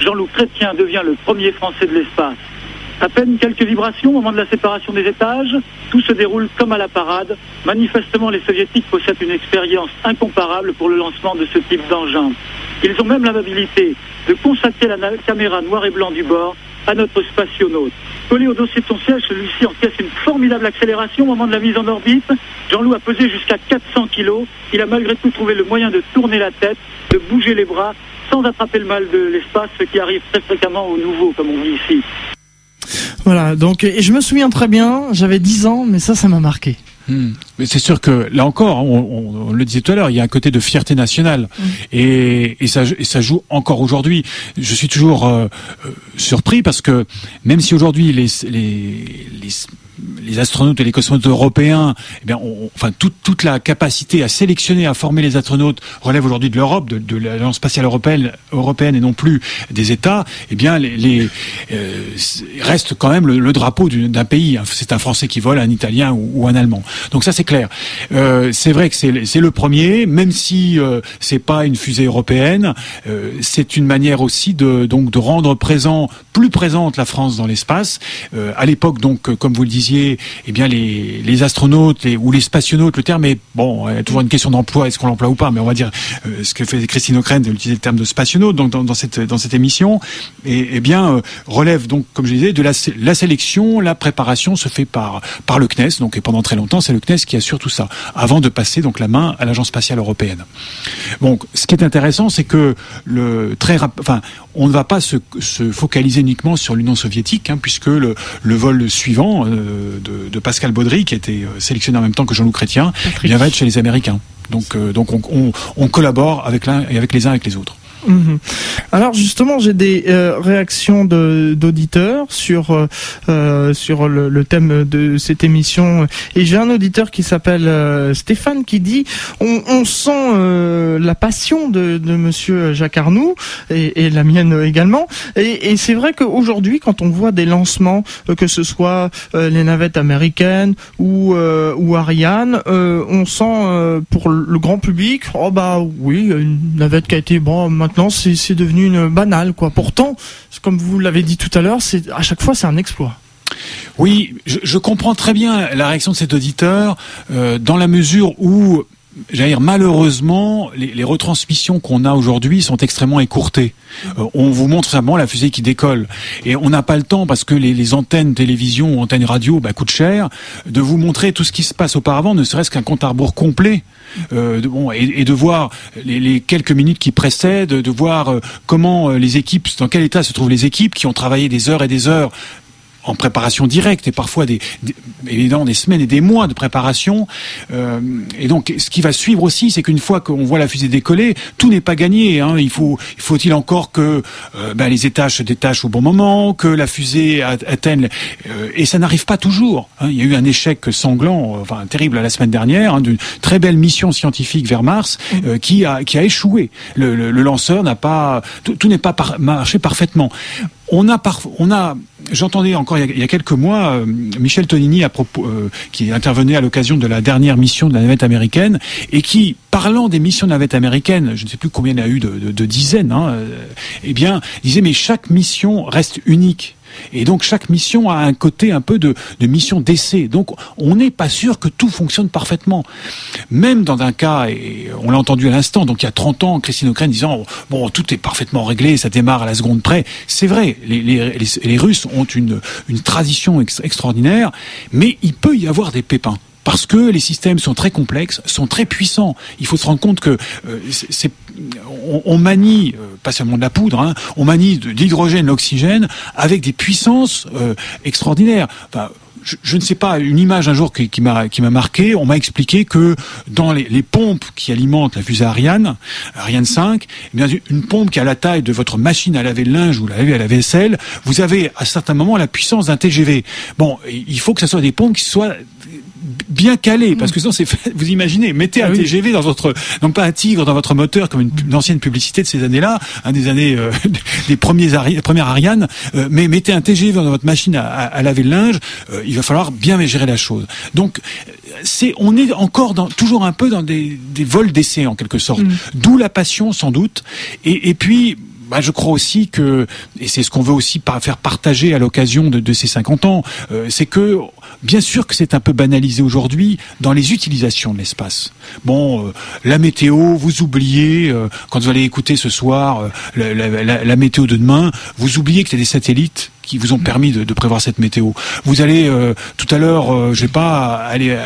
Jean-Loup Chrétien devient le premier Français de l'espace. À peine quelques vibrations au moment de la séparation des étages, tout se déroule comme à la parade. Manifestement, les soviétiques possèdent une expérience incomparable pour le lancement de ce type d'engin. Ils ont même l'amabilité de consacrer la caméra noir et blanc du bord à notre spationaute. Collé au dossier de son siège, celui-ci encaisse une formidable accélération au moment de la mise en orbite. Jean-Loup a pesé jusqu'à 400 kilos. Il a malgré tout trouvé le moyen de tourner la tête, de bouger les bras, sans attraper le mal de l'espace, ce qui arrive très fréquemment aux nouveaux, comme on dit ici. Voilà, donc et je me souviens très bien, j'avais 10 ans, mais ça, ça m'a marqué. Hmm. Mais c'est sûr que là encore, on, le disait tout à l'heure, il y a un côté de fierté nationale hmm. et, et, ça, et ça joue encore aujourd'hui. Je suis toujours euh, euh, surpris parce que même si aujourd'hui les, les, les les astronautes et les cosmonautes européens, eh enfin toute, toute la capacité à sélectionner, à former les astronautes relève aujourd'hui de l'Europe, de, l'agence spatiale européenne, européenne et non plus des États. Eh bien, les, euh, reste quand même le, drapeau d'un pays. C'est un Français qui vole, un Italien ou, un Allemand. Donc ça c'est clair. Euh, c'est vrai que c'est le premier, même si euh, c'est pas une fusée européenne, euh, c'est une manière aussi de donc de rendre présent, plus présente la France dans l'espace. À l'époque donc, comme vous le disiez disiez, eh bien les, les astronautes ou les spationautes, le terme est bon, toujours une question d'emploi, est-ce qu'on l'emploie ou pas, mais on va dire euh, ce que fait Christine O'Krent d'utiliser le terme de spationaute dans, cette dans cette émission, et eh bien euh, relève donc comme je disais de la, sélection, la préparation se fait par par le CNES, donc et pendant très longtemps c'est le CNES qui assure tout ça, avant de passer donc la main à l'agence spatiale européenne. Donc ce qui est intéressant, c'est que le très enfin on ne va pas se, se focaliser uniquement sur l'Union soviétique, hein, puisque le, le, vol suivant euh, de, de, Pascal Baudry, qui a été euh, sélectionné en même temps que Jean-Loup Chrétien, il va être chez les Américains. Donc, euh, donc on, on, on collabore avec l'un et avec les uns avec les autres. Mhm. Alors justement, j'ai des euh, réactions d'auditeurs sur euh, euh, sur le, thème de cette émission et j'ai un auditeur qui s'appelle Stéphane qui dit on, sent la passion de, de Monsieur Jacques Arnoux et, la mienne également et, c'est vrai qu'aujourd'hui quand on voit des lancements que ce soit les navettes américaines ou ou Ariane on sent pour le grand public oh bah oui une navette qui a été bon c'est devenu une banale quoi. Pourtant, comme vous l'avez dit tout à l'heure, à chaque fois c'est un exploit. Oui, je, comprends très bien la réaction de cet auditeur euh, dans la mesure où dire malheureusement, les, retransmissions qu'on a aujourd'hui sont extrêmement écourtées. Euh, on vous montre simplement la fusée qui décolle, et on n'a pas le temps parce que les, antennes télévision ou antennes radio bah, coûtent cher de vous montrer tout ce qui se passe auparavant, ne serait-ce qu'un compte à rebours complet. Euh, de, bon, et, de voir les, quelques minutes qui précèdent, de voir euh, comment les équipes, dans quel état se trouvent les équipes qui ont travaillé des heures et des heures en préparation directe et parfois des, évidemment des semaines et des mois de préparation. Euh, et donc, ce qui va suivre aussi, c'est qu'une fois qu'on voit la fusée décoller, tout n'est pas gagné. Hein. Il faut, faut-il encore que euh, ben, les étages se détachent au bon moment, que la fusée atteigne, euh, et ça n'arrive pas toujours. Hein. Il y a eu un échec sanglant, enfin terrible la semaine dernière, hein, d'une très belle mission scientifique vers Mars mmh. qui a qui a échoué. Le, le, le lanceur n'a pas, tout, n'est pas marché parfaitement on a, on a, j'entendais encore il y, a, quelques mois euh, Michel Tonini euh, qui intervenait à l'occasion de la dernière mission de la navette américaine et qui, parlant des missions de navette américaine, je ne sais plus combien il y a eu de, dizaines, hein, euh, eh bien, disait mais chaque mission reste unique. Et donc chaque mission a un côté un peu de, mission d'essai. Donc on n'est pas sûr que tout fonctionne parfaitement. Même dans un cas, et on l'a entendu à l'instant, donc il y a 30 ans, Christine O'Krent disant bon tout est parfaitement réglé, ça démarre à la seconde près. C'est vrai, les, Russes ont une, tradition extraordinaire, mais il peut y avoir des pépins parce que les systèmes sont très complexes, sont très puissants. Il faut se rendre compte que euh, on, manie euh, pas seulement de la poudre, hein, on manie de, l'hydrogène, l'oxygène avec des puissances euh, extraordinaires. Je, ne sais pas, une image un jour qui, m'a marqué, on m'a expliqué que dans les, pompes qui alimentent la fusée Ariane, Ariane 5, eh une pompe qui a la taille de votre machine à laver le linge ou à la vaisselle, vous avez à certains moments la puissance d'un TGV. Bon, il faut que ce soit des pompes qui soient bien calé, parce que sinon c'est vous imaginez, mettez ah un TGV dans votre, donc pas un tigre dans votre moteur comme une, ancienne publicité de ces années-là, hein, des années euh, (laughs) des premiers premières Ariane, euh, mais mettez un TGV dans votre machine à, laver le linge, euh, il va falloir bien gérer la chose. Donc c'est, on est encore dans, toujours un peu dans des, des vols d'essai en quelque sorte, mm. d'où la passion sans doute, et, et puis bah, je crois aussi que, et c'est ce qu'on veut aussi faire partager à l'occasion de, de, ces 50 ans, c'est que Bien sûr que c'est un peu banalisé aujourd'hui dans les utilisations de l'espace. Bon, euh, la météo, vous oubliez, euh, quand vous allez écouter ce soir euh, la, météo de demain, vous oubliez qu'il y a des satellites qui vous ont permis de, prévoir cette météo. Vous allez tout à l'heure, je sais pas, aller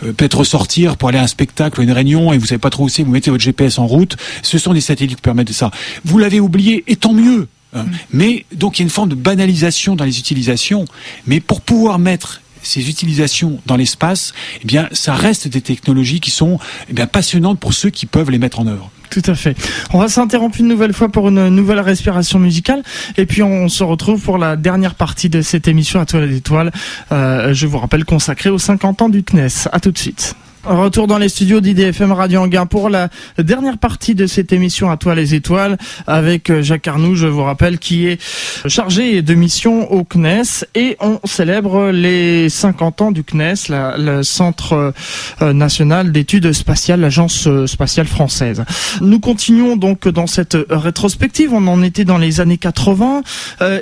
peut-être sortir pour aller à un spectacle ou une réunion et vous savez pas trop où c'est, vous mettez votre GPS en route. Ce sont des satellites qui permettent ça. Vous l'avez oublié, et tant mieux. Hein. Mm. Mais donc il y a une forme de banalisation dans les utilisations. Mais pour pouvoir mettre ces utilisations dans l'espace, eh bien, ça reste des technologies qui sont eh passionnantes pour ceux qui peuvent les mettre en œuvre. Tout à fait. On va s'interrompre une nouvelle fois pour une nouvelle respiration musicale et puis on se retrouve pour la dernière partie de cette émission à Toile d'étoiles. Euh, je vous rappelle consacrée aux 50 ans du CNES. À tout de suite. Retour dans les studios d'IDFM Radio Anguin pour la dernière partie de cette émission à toi les étoiles avec euh, Jacques Arnoux, je vous rappelle, qui est chargé de mission au CNES et on célèbre les 50 ans du CNES, le Centre euh, national d'études spatiales, l'agence euh, spatiale française. Nous continuons donc dans cette rétrospective, on en était dans les années 80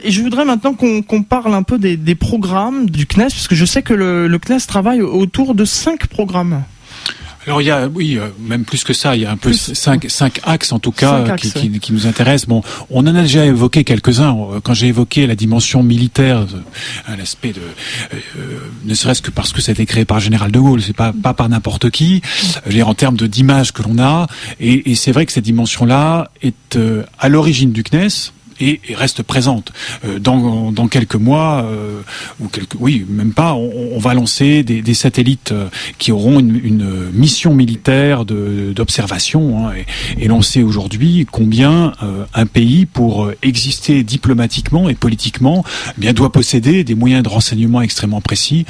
et je voudrais maintenant qu'on parle un peu des, programmes du CNES parce que je sais que le, le CNES travaille autour de cinq programmes. Alors il y a, oui, euh, même plus que ça, il y a un peu cinq, cinq axes en tout cas qui, qui, qui, nous intéressent. Bon, on en a déjà évoqué quelques-uns. Euh, quand j'ai évoqué la dimension militaire, euh, l'aspect de, ne serait-ce que parce que ça a été créé par général de Gaulle, c'est pas pas par n'importe qui. Je en termes de d'image que l'on a, et, et c'est vrai que cette dimension-là est à l'origine du CNES et, reste présente. Euh, dans, dans, quelques mois, euh, ou quelques, oui, même pas, on, va lancer des, satellites euh, qui auront une, mission militaire d'observation. Hein, et, et, sait aujourd'hui combien un pays, pour exister diplomatiquement et politiquement, eh bien doit posséder des moyens de renseignement extrêmement précis.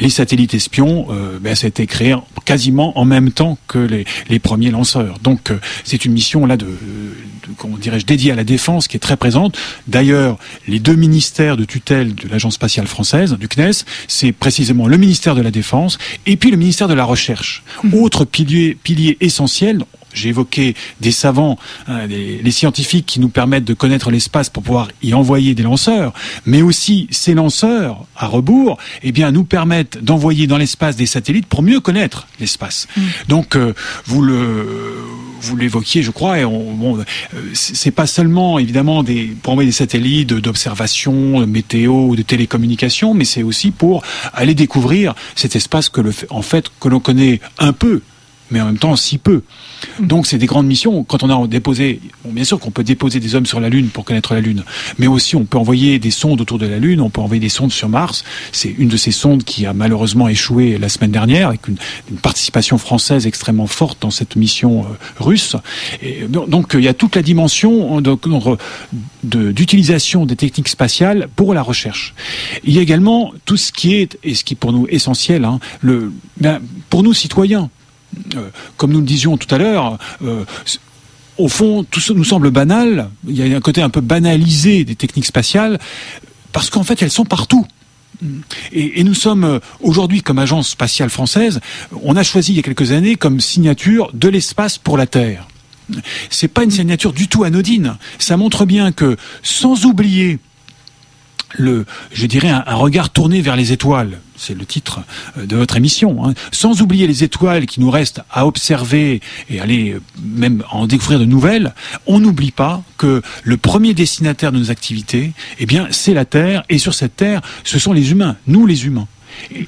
les satellites espions, ben, ça a été créé quasiment en même temps que les, les premiers lanceurs. Donc c'est une mission là de, comment dirais-je, dédiée à la défense qui est très D'ailleurs, les deux ministères de tutelle de l'Agence spatiale française, du CNES, c'est précisément le ministère de la Défense et puis le ministère de la Recherche. Mmh. Autre pilier, pilier essentiel, j'ai évoqué des savants, hein, les scientifiques qui nous permettent de connaître l'espace pour pouvoir y envoyer des lanceurs, mais aussi ces lanceurs à rebours, eh bien, nous permettent d'envoyer dans l'espace des satellites pour mieux connaître l'espace. Mmh. Donc, euh, vous le vous l'évoquiez, je crois, et on, bon, euh, c'est pas seulement évidemment des, pour envoyer des satellites d'observation, de météo, de télécommunication, mais c'est aussi pour aller découvrir cet espace que le, en fait, que l'on connaît un peu mais en même temps si peu. Donc c'est des grandes missions. Quand on a déposé, bien sûr qu'on peut déposer des hommes sur la Lune pour connaître la Lune, mais aussi on peut envoyer des sondes autour de la Lune, on peut envoyer des sondes sur Mars. C'est une de ces sondes qui a malheureusement échoué la semaine dernière, avec une, participation française extrêmement forte dans cette mission euh, russe. Donc il y a toute la dimension d'utilisation des techniques spatiales pour la recherche. Il y a également tout ce qui est, et ce qui est pour nous essentiel, hein, le, ben, pour nous citoyens, euh, comme nous le disions tout à l'heure, euh, au fond, tout ça nous semble banal. Il y a un côté un peu banalisé des techniques spatiales, parce qu'en fait, elles sont partout. Et, nous sommes euh, aujourd'hui, comme agence spatiale française, on a choisi il y a quelques années comme signature de l'espace pour la Terre. C'est pas une signature du tout anodine. Ça montre bien que, sans oublier le, je dirais, un, regard tourné vers les étoiles. C'est le titre euh, de votre émission. Hein. Sans oublier les étoiles qui nous restent à observer et aller euh, même en découvrir de nouvelles, on n'oublie pas que le premier destinataire de nos activités, eh bien, c'est la Terre. Et sur cette Terre, ce sont les humains, nous les humains.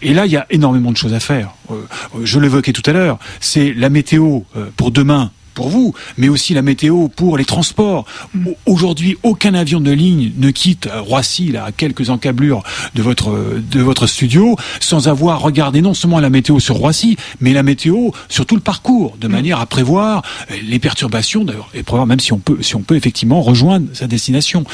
Et là, il y a énormément de choses à faire. Euh, je l'évoquais tout à l'heure. C'est la météo pour demain pour vous, mais aussi la météo pour les transports. Mm. Aujourd'hui, aucun avion de ligne ne quitte Roissy, là, à quelques encablures de votre, de votre studio, sans avoir regardé non seulement la météo sur Roissy, mais la météo sur tout le parcours, de mm. manière à prévoir les perturbations, d'ailleurs, et prévoir même si on peut, si on peut effectivement rejoindre sa destination.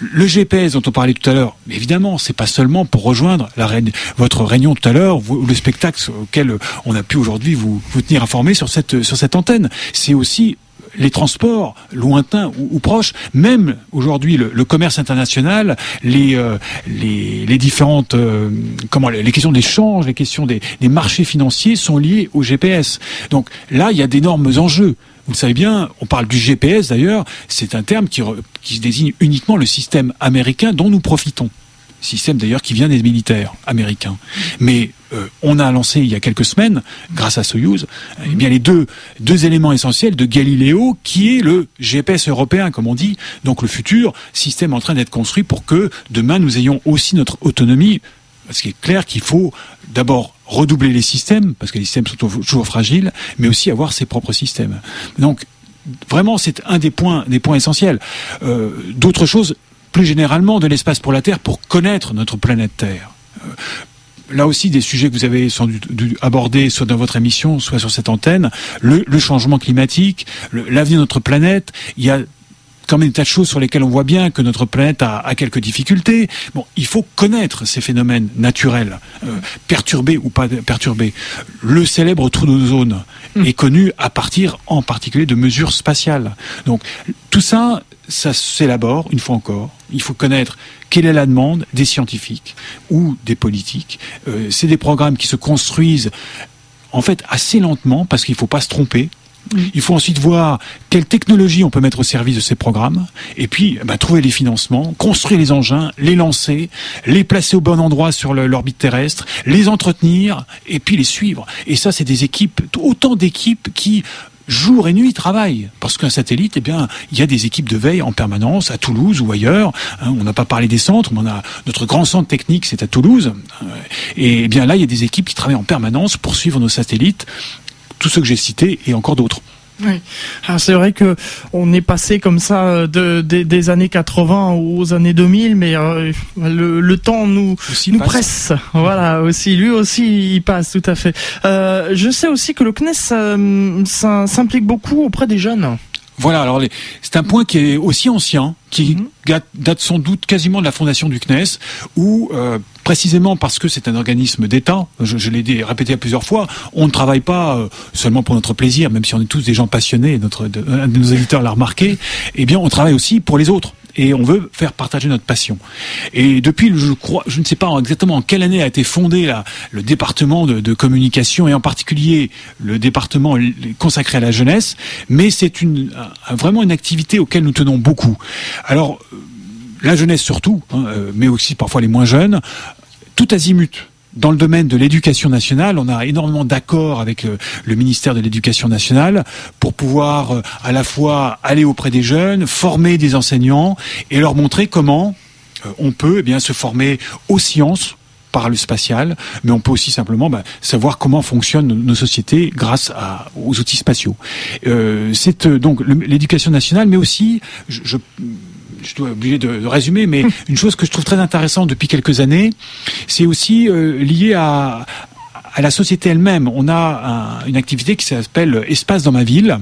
Le GPS dont on parlait tout à l'heure, évidemment, c'est pas seulement pour rejoindre la, votre réunion tout à l'heure, le spectacle auquel on a pu aujourd'hui vous, vous tenir informé sur cette, sur cette antenne. C'est aussi les transports lointains ou, proches, même aujourd'hui le, commerce international, les, euh, les, différentes euh, comment les questions d'échange, les questions des, marchés financiers sont liées au GPS. Donc là, il y a d'énormes enjeux. Vous le savez bien, on parle du GPS d'ailleurs, c'est un terme qui, qui désigne uniquement le système américain dont nous profitons système d'ailleurs qui vient des militaires américains. Mais euh, on a lancé il y a quelques semaines, grâce à Soyuz, eh bien les deux deux éléments essentiels de Galileo, qui est le GPS européen, comme on dit, donc le futur système en train d'être construit pour que demain nous ayons aussi notre autonomie. Parce qu'il est clair qu'il faut d'abord redoubler les systèmes, parce que les systèmes sont toujours fragiles, mais aussi avoir ses propres systèmes. Donc vraiment, c'est un des points, des points essentiels. Euh, D'autres choses plus généralement de l'espace pour la Terre pour connaître notre planète Terre. Là aussi, des sujets que vous avez sans doute abordés soit dans votre émission, soit sur cette antenne, le, changement climatique, l'avenir de notre planète. Il y a quand même des tas de choses sur lesquelles on voit bien que notre planète a, a quelques difficultés. Bon, il faut connaître ces phénomènes naturels, euh, perturbés ou pas perturbés. Le célèbre trou d'ozone mm. est connu à partir en particulier de mesures spatiales. Donc tout ça, ça s'élabore, une fois encore. Il faut connaître quelle est la demande des scientifiques ou des politiques. Euh, c'est des programmes qui se construisent en fait assez lentement parce qu'il ne faut pas se tromper. Il faut ensuite voir quelle technologie on peut mettre au service de ces programmes, et puis bah, trouver les financements, construire les engins, les lancer, les placer au bon endroit sur l'orbite terrestre, les entretenir, et puis les suivre. Et ça, c'est des équipes, autant d'équipes qui jour et nuit travaillent. Parce qu'un satellite, eh bien, il y a des équipes de veille en permanence à Toulouse ou ailleurs. Hein, on n'a pas parlé des centres, mais on a notre grand centre technique, c'est à Toulouse. Et eh bien là, il y a des équipes qui travaillent en permanence pour suivre nos satellites, tous ceux que j'ai cités et encore d'autres. Oui. c'est vrai que on est passé comme ça euh, de, des années 80 aux années 2000, mais euh, le, temps nous nous presse. Voilà, aussi lui aussi il passe tout à fait. Euh, je sais aussi que le CNES s'implique beaucoup auprès des jeunes. Voilà, alors c'est un point qui est aussi ancien, qui mhm. date sans doute quasiment de la fondation du CNES, où précisément parce que c'est un organisme d'État, je, l'ai répété à plusieurs fois, on ne travaille pas euh, seulement pour notre plaisir, même si on est tous des gens passionnés, un de nos éditeurs l'a remarqué, eh bien on travaille aussi pour les autres et on veut faire partager notre passion. Et depuis, je ne sais pas exactement en quelle année a été fondé le département de, communication et en particulier le département consacré à la jeunesse, mais c'est vraiment une activité auquel nous tenons beaucoup. Alors, euh, la jeunesse surtout, hein, euh, mais aussi parfois les moins jeunes, tout azimut dans le domaine de l'éducation nationale, on a énormément d'accords avec euh, le, ministère de l'Éducation nationale pour pouvoir euh, à la fois aller auprès des jeunes, former des enseignants et leur montrer comment euh, on peut eh bien se former aux sciences par le spatial, mais on peut aussi simplement bah, savoir comment fonctionnent nos sociétés grâce aux outils spatiaux. c'est donc l'éducation nationale, mais aussi, je dois obligé de, résumer, mais (laughs) une chose que je trouve très intéressante depuis quelques années, c'est aussi euh, lié à, à la société elle-même. On a une activité qui s'appelle Espace dans ma ville,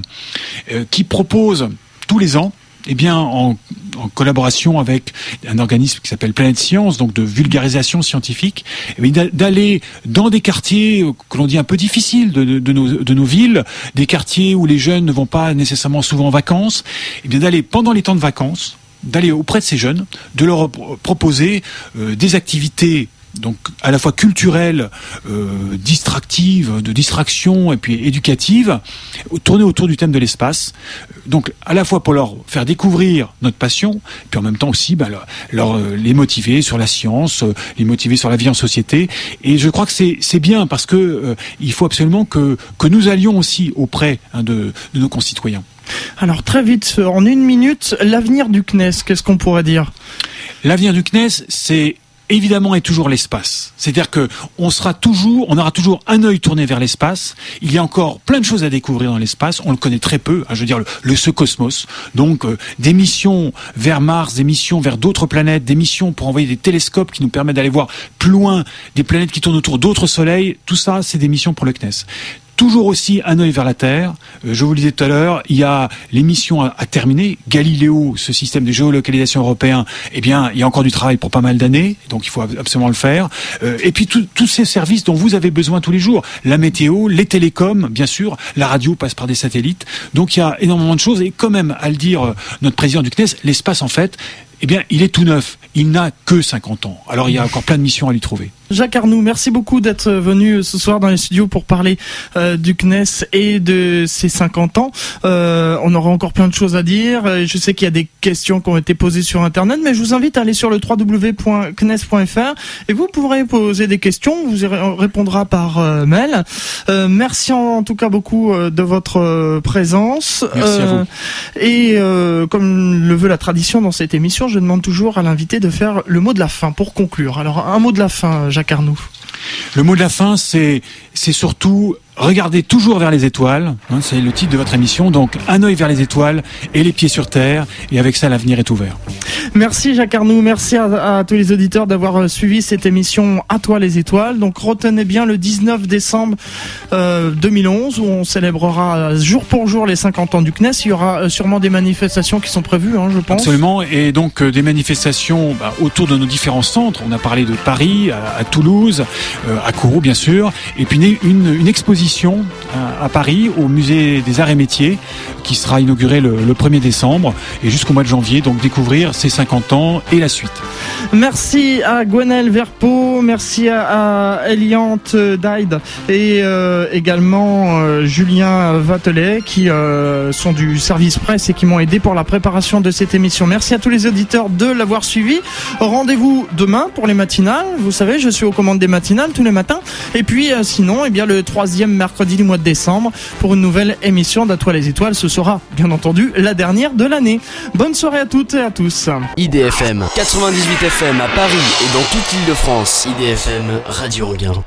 euh, qui propose tous les ans eh bien, en, en, collaboration avec un organisme qui s'appelle Planète Science, donc de vulgarisation scientifique, eh d'aller dans des quartiers que l'on dit un peu difficiles de, de, nos, de, nos, villes, des quartiers où les jeunes ne vont pas nécessairement souvent en vacances, eh bien d'aller pendant les temps de vacances d'aller auprès de ces jeunes, de leur proposer euh, des activités donc à la fois culturelles, euh, distractives, de distraction et puis éducatives, tournées autour du thème de l'espace. Donc à la fois pour leur faire découvrir notre passion, puis en même temps aussi bah, leur, euh, les motiver sur la science, les motiver sur la vie en société. Et je crois que c'est bien parce que il faut absolument que, que nous allions aussi auprès hein, de, de nos concitoyens. Alors très vite, en une minute, l'avenir du CNES, qu'est-ce qu'on pourrait dire? L'avenir du CNES, c'est évidemment et toujours l'espace. C'est-à-dire que on sera toujours, on aura toujours un œil tourné vers l'espace. Il y a encore plein de choses à découvrir dans l'espace. On le connaît très peu. Hein, je veux dire le, ce cosmos. Donc euh, des missions vers Mars, des missions vers d'autres planètes, des missions pour envoyer des télescopes qui nous permettent d'aller voir plus loin des planètes qui tournent autour d'autres soleils. Tout ça, c'est des missions pour le CNES toujours aussi un œil vers la Terre. Euh, je vous le disais tout à l'heure, il y a l'émission à, terminer. Galiléo, ce système de géolocalisation européen, eh bien, il y a encore du travail pour pas mal d'années, donc il faut absolument le faire. Euh, et puis tous ces services dont vous avez besoin tous les jours, la météo, les télécoms, bien sûr, la radio passe par des satellites. Donc il y a énormément de choses. Et quand même, à le dire euh, notre président du CNES, l'espace en fait, eh bien, il est tout neuf. Il n'a que 50 ans. Alors il y a encore plein de missions à lui trouver. Jacques Arnoux, merci beaucoup d'être venu ce soir dans les studios pour parler euh, du CNES et de ses 50 ans. Euh, on aura encore plein de choses à dire. Je sais qu'il y a des questions qui ont été posées sur Internet, mais je vous invite à aller sur le www.cnes.fr et vous pourrez poser des questions. On vous répondra par euh, mail. merci en, tout cas beaucoup de votre présence. Merci à vous. Et comme le veut la tradition dans cette émission, je demande toujours à l'invité de faire le mot de la fin pour conclure. Alors un mot de la fin, Jacques Arnoux Le mot de la fin, c'est surtout regardez toujours vers les étoiles. Hein, c'est le titre de votre émission. Donc, un œil vers les étoiles et les pieds sur terre. Et avec ça, l'avenir est ouvert. Merci Jacques Arnoux. Merci à, tous les auditeurs d'avoir euh, suivi cette émission À toi les étoiles. Donc, retenez bien le 19 décembre 2011 euh, où on célébrera euh, jour pour jour les 50 ans du CNES. Il y aura sûrement des manifestations qui sont prévues, hein, je pense. Absolument. Et donc, des manifestations bah, autour de nos différents centres. On a parlé de Paris, à, Toulouse, à Kourou, bien sûr. Et puis, une, exposition à, Paris au musée des Arts et Métiers qui sera inauguré le, 1er décembre et jusqu'au mois de janvier. Donc découvrir ces 50 ans et la suite. Merci à Gwenel Verpo, merci à, Eliante Daid et euh, également euh, Julien Vatelet qui euh, sont du service presse et qui m'ont aidé pour la préparation de cette émission. Merci à tous les auditeurs de l'avoir suivi. Rendez-vous demain pour les matinales. Vous savez, je suis aux commandes des matinales tous les matins. Et puis sinon, eh bien le troisième mercredi du mois de décembre pour une nouvelle émission d'Atoile les étoiles. Ce sera bien entendu la dernière de l'année. Bonne soirée à toutes et à tous. IDFM 98 FM à Paris et dans toute l'île de France. IDFM Radio Regain.